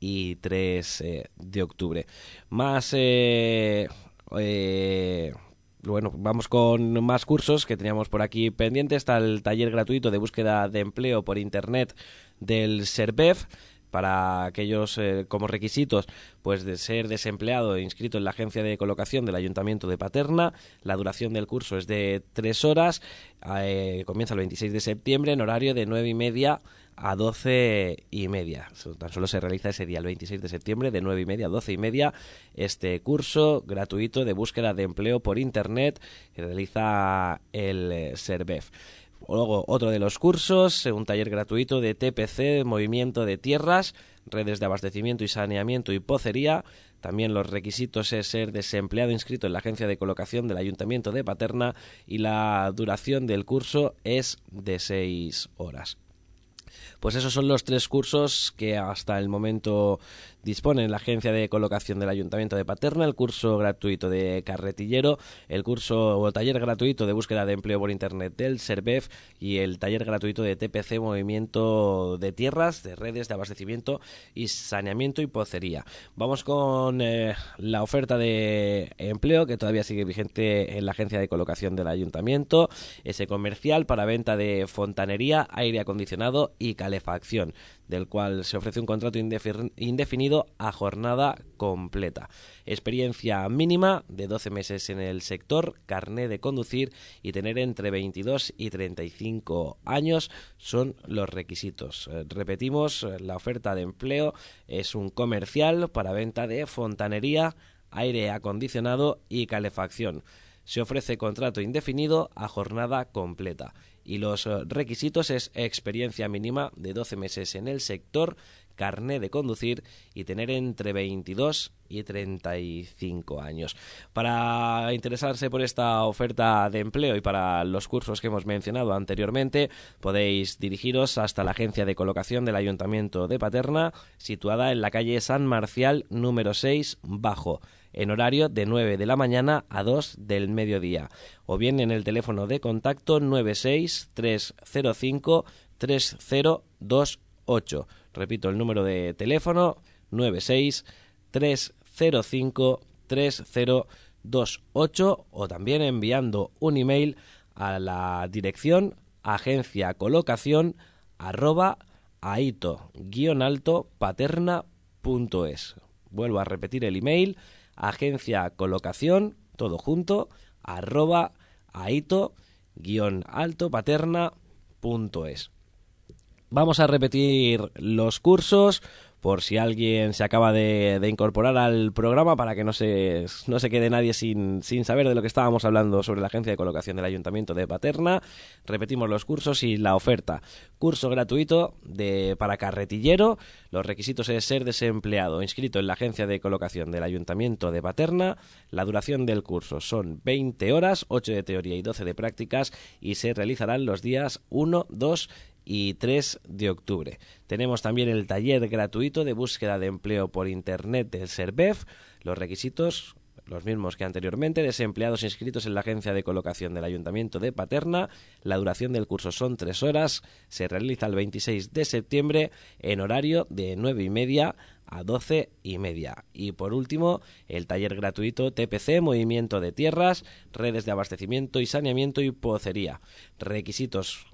S1: y 3 eh, de octubre. Más... eh, eh, bueno, vamos con más cursos que teníamos por aquí pendientes. Está el taller gratuito de búsqueda de empleo por internet del SERBEF para aquellos eh, como requisitos pues de ser desempleado e inscrito en la agencia de colocación del Ayuntamiento de Paterna. La duración del curso es de tres horas. eh, comienza el 26 de septiembre en horario de nueve y media a doce y media. Tan solo se realiza ese día, el 26 de septiembre, de nueve y media a doce y media, este curso gratuito de búsqueda de empleo por Internet que realiza el eh, SERBEF. Luego, otro de los cursos, eh, un taller gratuito de TPC, movimiento de tierras, redes de abastecimiento y saneamiento y pocería. También los requisitos es ser desempleado inscrito en la agencia de colocación del Ayuntamiento de Paterna y la duración del curso es de seis horas. Pues esos son los tres cursos que hasta el momento disponen la agencia de colocación del Ayuntamiento de Paterna, el curso gratuito de carretillero, el curso o taller gratuito de búsqueda de empleo por internet del SERBEF y el taller gratuito de TPC Movimiento de Tierras, de redes de abastecimiento y saneamiento y pocería. Vamos con eh, la oferta de empleo que todavía sigue vigente en la agencia de colocación del Ayuntamiento, ese comercial para venta de fontanería, aire acondicionado y calefacción, del cual se ofrece un contrato indefi- indefinido a jornada completa. Experiencia mínima de 12 meses en el sector, carné de conducir y tener entre 22 y 35 años son los requisitos. Eh, Repetimos, eh, la oferta de empleo es un comercial para venta de fontanería, aire acondicionado y calefacción. Se ofrece contrato indefinido a jornada completa y los eh, requisitos es experiencia mínima de 12 meses en el sector, carné de conducir y tener entre 22 y 35 años. Para interesarse por esta oferta de empleo y para los cursos que hemos mencionado anteriormente, podéis dirigiros hasta la agencia de colocación del Ayuntamiento de Paterna, situada en la calle San Marcial número 6 bajo en horario de 9 de la mañana a 2 del mediodía, o bien en el teléfono de contacto 96305 3028. Repito el número de teléfono 96305 3028 o también enviando un email a la dirección agencia colocación arroba aito alto paterna.es. Vuelvo a repetir el email agencia colocación todo junto arroba aito alto paterna.es. Vamos a repetir los cursos por si alguien se acaba de, incorporar al programa para que no se, no se quede nadie sin, sin saber de lo que estábamos hablando sobre la agencia de colocación del Ayuntamiento de Paterna. Repetimos los cursos y la oferta. Curso gratuito de, para carretillero. Los requisitos es ser desempleado, inscrito en la agencia de colocación del Ayuntamiento de Paterna. La duración del curso son 20 horas, 8 de teoría y 12 de prácticas y se realizarán los días 1, 2 y 3 de octubre. Tenemos también el taller gratuito de búsqueda de empleo por internet del SERBEF. Los requisitos los mismos que anteriormente, desempleados inscritos en la agencia de colocación del Ayuntamiento de Paterna. La duración del curso son tres horas. Se realiza el 26 de septiembre en horario de nueve y media a doce y media. Y por último, el taller gratuito TPC, Movimiento de Tierras, Redes de Abastecimiento y Saneamiento y Pocería. Requisitos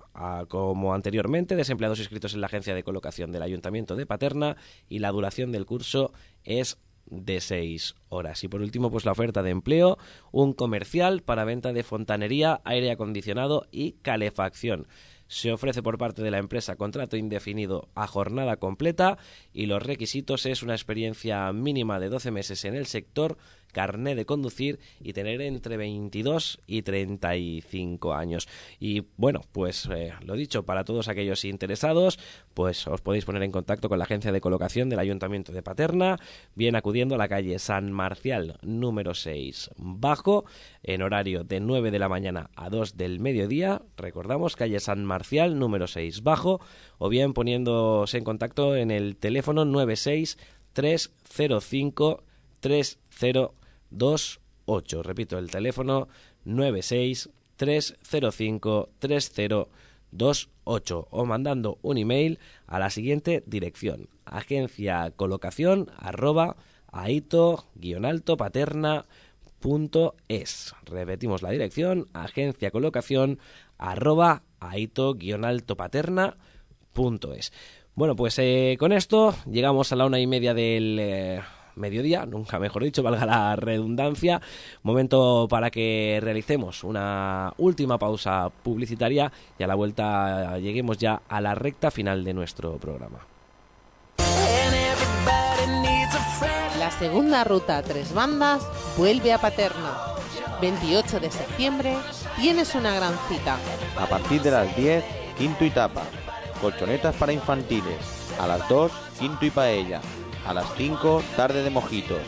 S1: como anteriormente, desempleados inscritos en la agencia de colocación del Ayuntamiento de Paterna y la duración del curso es de seis horas. Y por último, pues la oferta de empleo, un comercial para venta de fontanería, aire acondicionado y calefacción. Se ofrece por parte de la empresa contrato indefinido a jornada completa y los requisitos es una experiencia mínima de 12 meses en el sector, carné de conducir y tener entre 22 y 35 años. Y bueno, pues eh, lo dicho, para todos aquellos interesados, pues os podéis poner en contacto con la agencia de colocación del Ayuntamiento de Paterna, bien acudiendo a la calle San Marcial número 6 bajo, en horario de 9 de la mañana a 2 del mediodía, recordamos calle San Marcial número 6 bajo, o bien poniéndose en contacto en el teléfono 96 305 3028. Repito, el teléfono 96 305 3028 o mandando un email a la siguiente dirección agencia colocación arroba aito paterna es. Repetimos la dirección agencia colocación arroba aito alto paterna punto es. Bueno, pues eh, con esto llegamos a la una y media del eh, mediodía, nunca mejor dicho, valga la redundancia. Momento para que realicemos una última pausa publicitaria y a la vuelta lleguemos ya a la recta final de nuestro programa.
S7: La segunda ruta a tres bandas vuelve a Paterna. 28 de septiembre tienes una gran cita.
S8: A partir de las 10, quinto y tapa. Colchonetas para infantiles. A las 2, quinto y paella. A las 5, tarde de mojitos.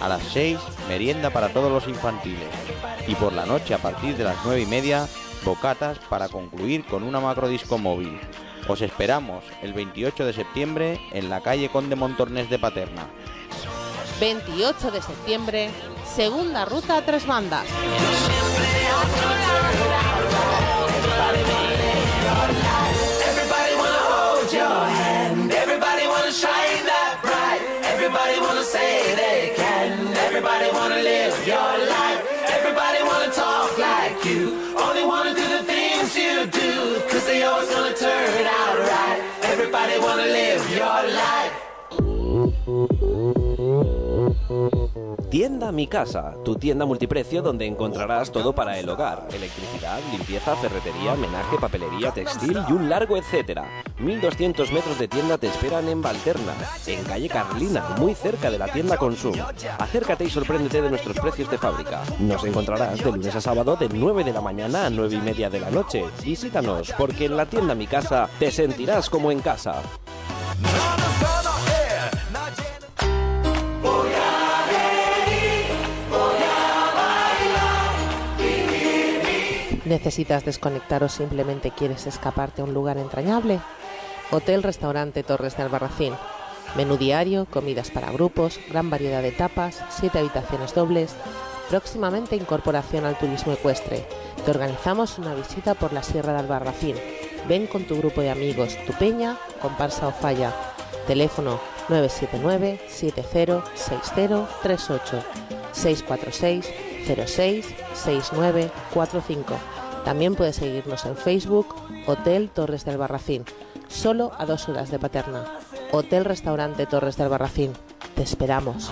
S8: A las 6, merienda para todos los infantiles. Y por la noche, a partir de las 9 y media, bocatas para concluir con una macrodisco móvil. Os esperamos el 28 de septiembre en la calle Conde Montornés de Paterna.
S7: 28 de septiembre, segunda ruta a tres bandas.
S10: Everybody wanna hold your hand. Everybody wanna shine that bright. Everybody wanna say they can. Everybody wanna live your life.
S1: Tienda Mi Casa, tu tienda multiprecio donde encontrarás todo para el hogar. Electricidad, limpieza, ferretería, menaje, papelería, textil y un largo etcétera. 1200 metros de tienda te esperan en Valterna, en calle Carlina, muy cerca de la tienda Consum. Acércate y sorpréndete de nuestros precios de fábrica. Nos encontrarás de lunes a sábado de 9 de la mañana a 9 y media de la noche. Visítanos, porque en la tienda Mi Casa te sentirás como en casa.
S7: ¿Necesitas desconectar o simplemente quieres escaparte a un lugar entrañable? Hotel Restaurante Torres de Albarracín. Menú diario, comidas para grupos, gran variedad de tapas, siete habitaciones dobles. Próximamente incorporación al turismo ecuestre. Te organizamos una visita por la Sierra de Albarracín. Ven con tu grupo de amigos, tu peña, comparsa o falla. Teléfono 979 706038 646 06 6945. También puedes seguirnos en Facebook, Hotel Torres del Barracín, solo a dos horas de Paterna. Hotel Restaurante Torres del Barracín. Te esperamos.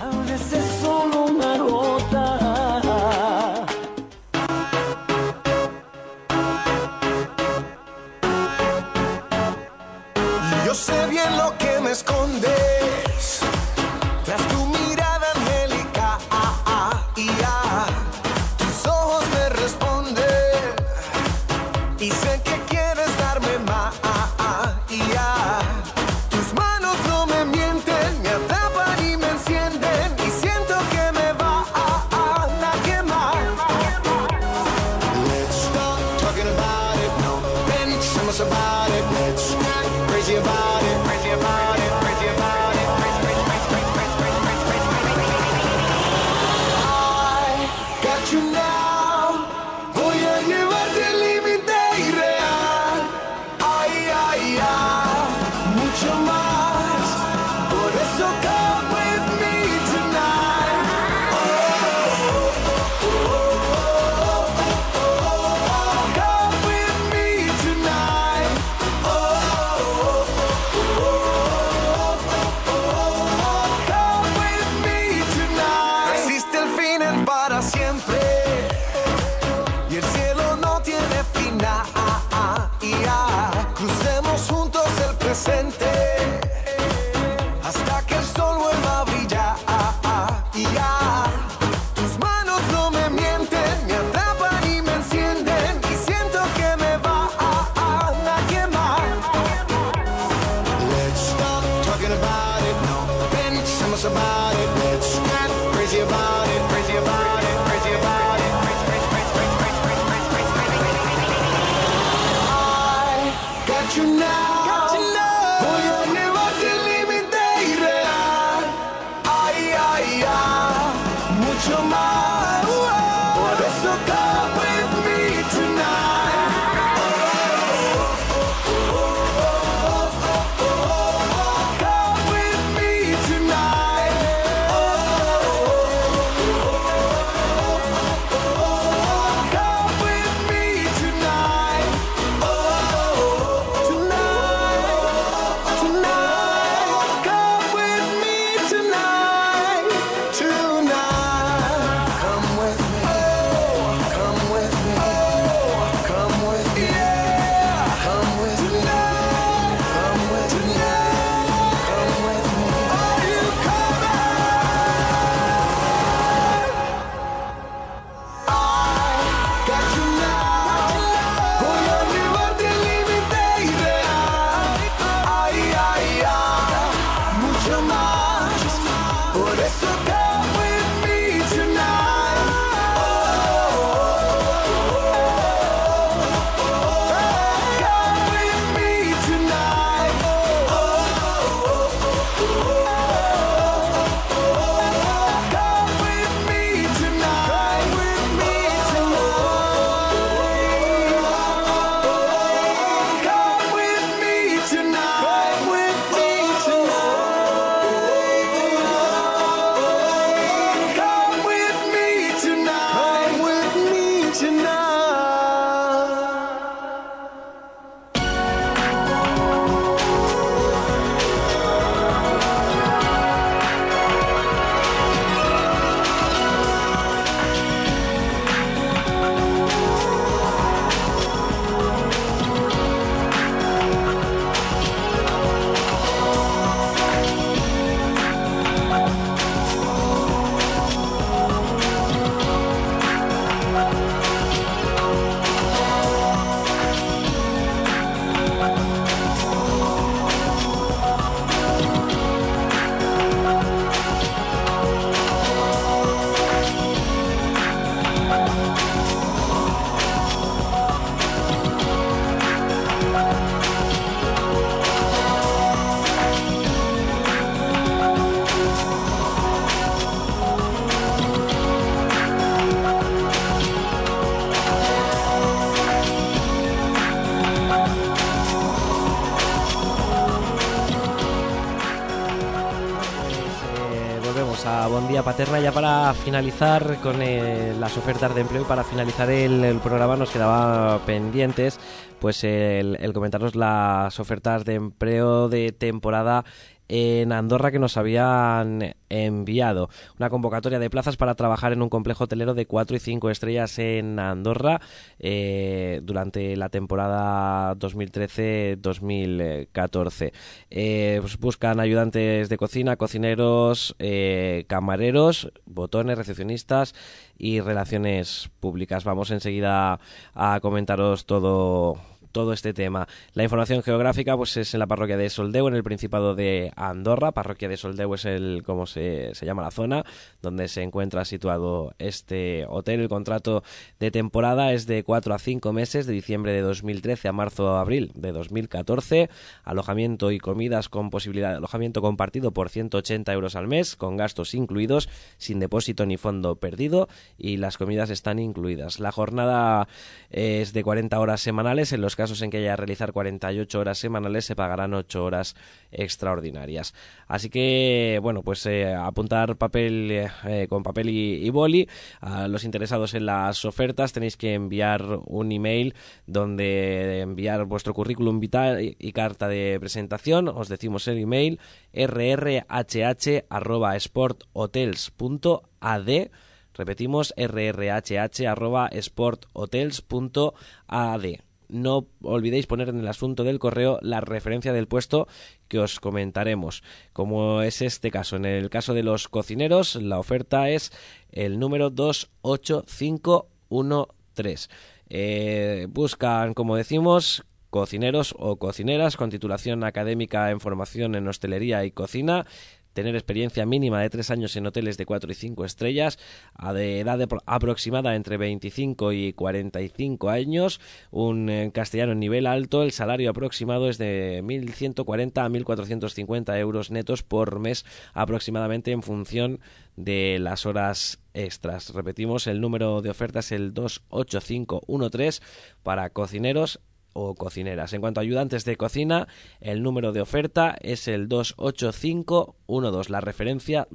S1: Finalizar con eh, las ofertas de empleo y para finalizar el, programa nos quedaba pendientes pues el, el comentaros las ofertas de empleo de temporada en Andorra que nos habían enviado. Una convocatoria de plazas para trabajar en un complejo hotelero de 4 y 5 estrellas en Andorra eh, durante la temporada 2013-2014. Eh, pues buscan ayudantes de cocina, cocineros, eh, camareros, botones, recepcionistas y relaciones públicas. Vamos enseguida a comentaros todo todo este tema. La información geográfica pues es en la parroquia de Soldeu, en el Principado de Andorra. Parroquia de Soldeu es el como se, se llama la zona donde se encuentra situado este hotel. El contrato de temporada es de 4 a 5 meses, de diciembre de 2013 a marzo a abril de 2014. Alojamiento y comidas con posibilidad de alojamiento compartido por 180 euros al mes, con gastos incluidos, sin depósito ni fondo perdido, y las comidas están incluidas. La jornada es de 40 horas semanales. En los casos en que haya que realizar 48 horas semanales se pagarán 8 horas extraordinarias. Así que, bueno, pues eh, apuntar papel eh, eh, con papel y, boli. A los interesados en las ofertas tenéis que enviar un email donde enviar vuestro currículum vital y, y carta de presentación. Os decimos el email rrhh@sporthotels.ad Repetimos rrhh@sporthotels.ad no olvidéis poner en el asunto del correo la referencia del puesto que os comentaremos. Como es este caso, en el caso de los cocineros, la oferta es el número 28513. Eh, buscan, como decimos, cocineros o cocineras con titulación académica en formación en hostelería y cocina tener experiencia mínima de tres años en hoteles de cuatro y cinco estrellas, a de edad aproximada entre 25 y 45 años, un castellano en nivel alto, el salario aproximado es de 1.140 a 1.450 euros netos por mes aproximadamente en función de las horas extras. Repetimos, el número de ofertas es el 28513 para cocineros o cocineras. En cuanto a ayudantes de cocina, el número de oferta es el 28512, la referencia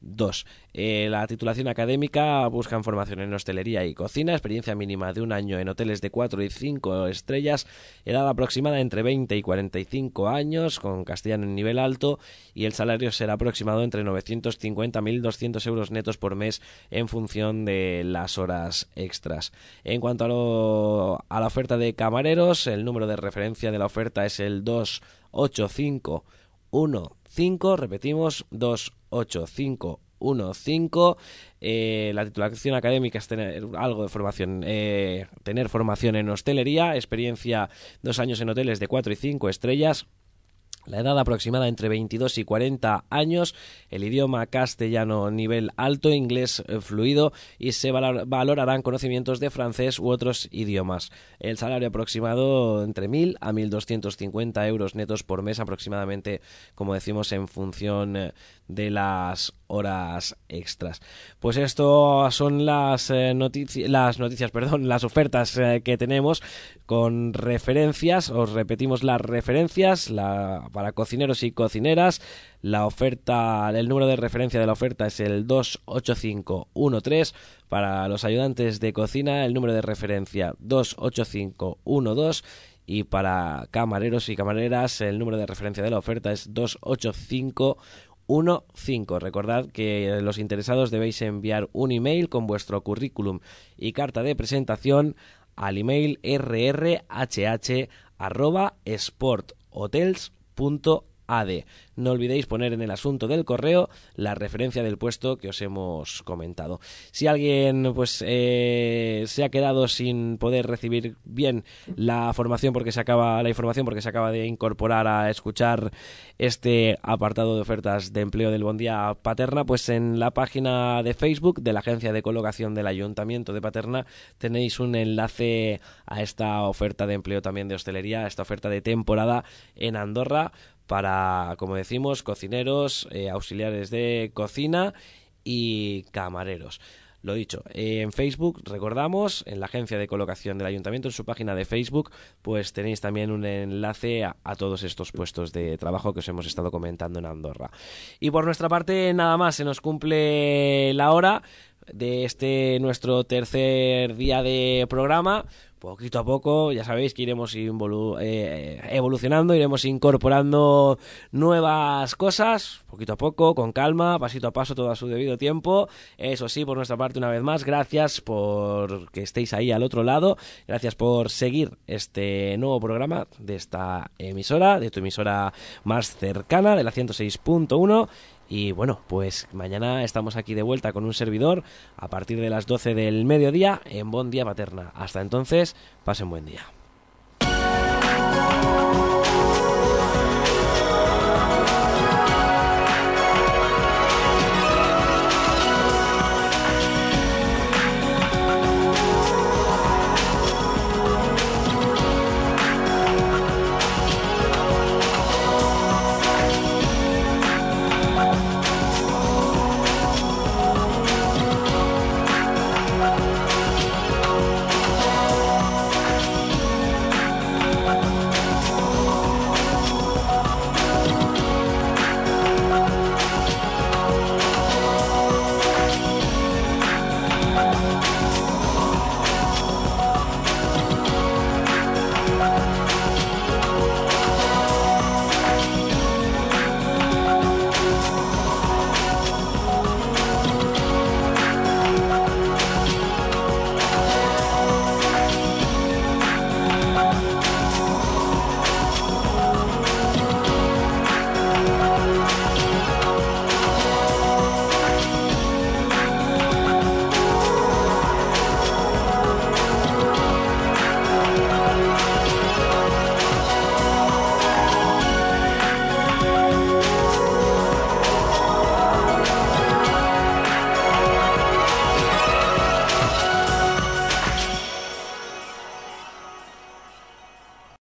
S1: 28512. Eh, la titulación académica buscan formación en hostelería y cocina, experiencia mínima de un año en hoteles de 4 y 5 estrellas, edad aproximada entre 20 y 45 años, con castellano en nivel alto, y el salario será aproximado entre 950 y 1.200 euros netos por mes en función de las horas extras. En cuanto a, lo- a la oferta de camareros, el número de referencia de la oferta es el 28515, repetimos, 28515. Eh, la titulación académica es tener algo de formación, eh, tener formación en hostelería, experiencia dos años en hoteles de 4 y 5 estrellas, la edad aproximada entre 22 y 40 años, el idioma castellano nivel alto, inglés eh, fluido y se valor- valorarán conocimientos de francés u otros idiomas. El salario aproximado entre 1.000 a 1.250 euros netos por mes aproximadamente, como decimos, en función eh, de las horas extras. Pues esto son las, eh, las noticias, perdón, las ofertas eh, que tenemos con referencias. Os repetimos las referencias la, para cocineros y cocineras. La oferta, el número de referencia de la oferta es el 28513. Para los ayudantes de cocina, el número de referencia 28512. Y para camareros y camareras, el número de referencia de la oferta es 28515. Recordad que los interesados debéis enviar un email con vuestro currículum y carta de presentación al email rrh@sporthotels.ad. No olvidéis poner en el asunto del correo la referencia del puesto que os hemos comentado. Si alguien pues eh, se ha quedado sin poder recibir bien la formación porque se acaba la información porque se acaba de incorporar a escuchar este apartado de ofertas de empleo del Buen Día Paterna, pues en la página de Facebook de la agencia de colocación del Ayuntamiento de Paterna tenéis un enlace a esta oferta de empleo también de hostelería, a esta oferta de temporada en Andorra para, como decimos, cocineros, eh, auxiliares de cocina y camareros. Lo dicho, en Facebook, recordamos, en la agencia de colocación del ayuntamiento, en su página de Facebook, pues tenéis también un enlace a todos estos puestos de trabajo que os hemos estado comentando en Andorra. Y por nuestra parte, nada más, se nos cumple la hora de este nuestro tercer día de programa. Poquito a poco, ya sabéis que iremos eh, evolucionando, iremos incorporando nuevas cosas, poquito a poco, con calma, pasito a paso, todo a su debido tiempo. Eso sí, por nuestra parte, una vez más, gracias por que estéis ahí al otro lado, gracias por seguir este nuevo programa de esta emisora, de tu emisora más cercana, de la 106.1. Y bueno, pues mañana estamos aquí de vuelta con un servidor a partir de las 12 del mediodía en Bon Día Paterna. Hasta entonces, pasen buen día.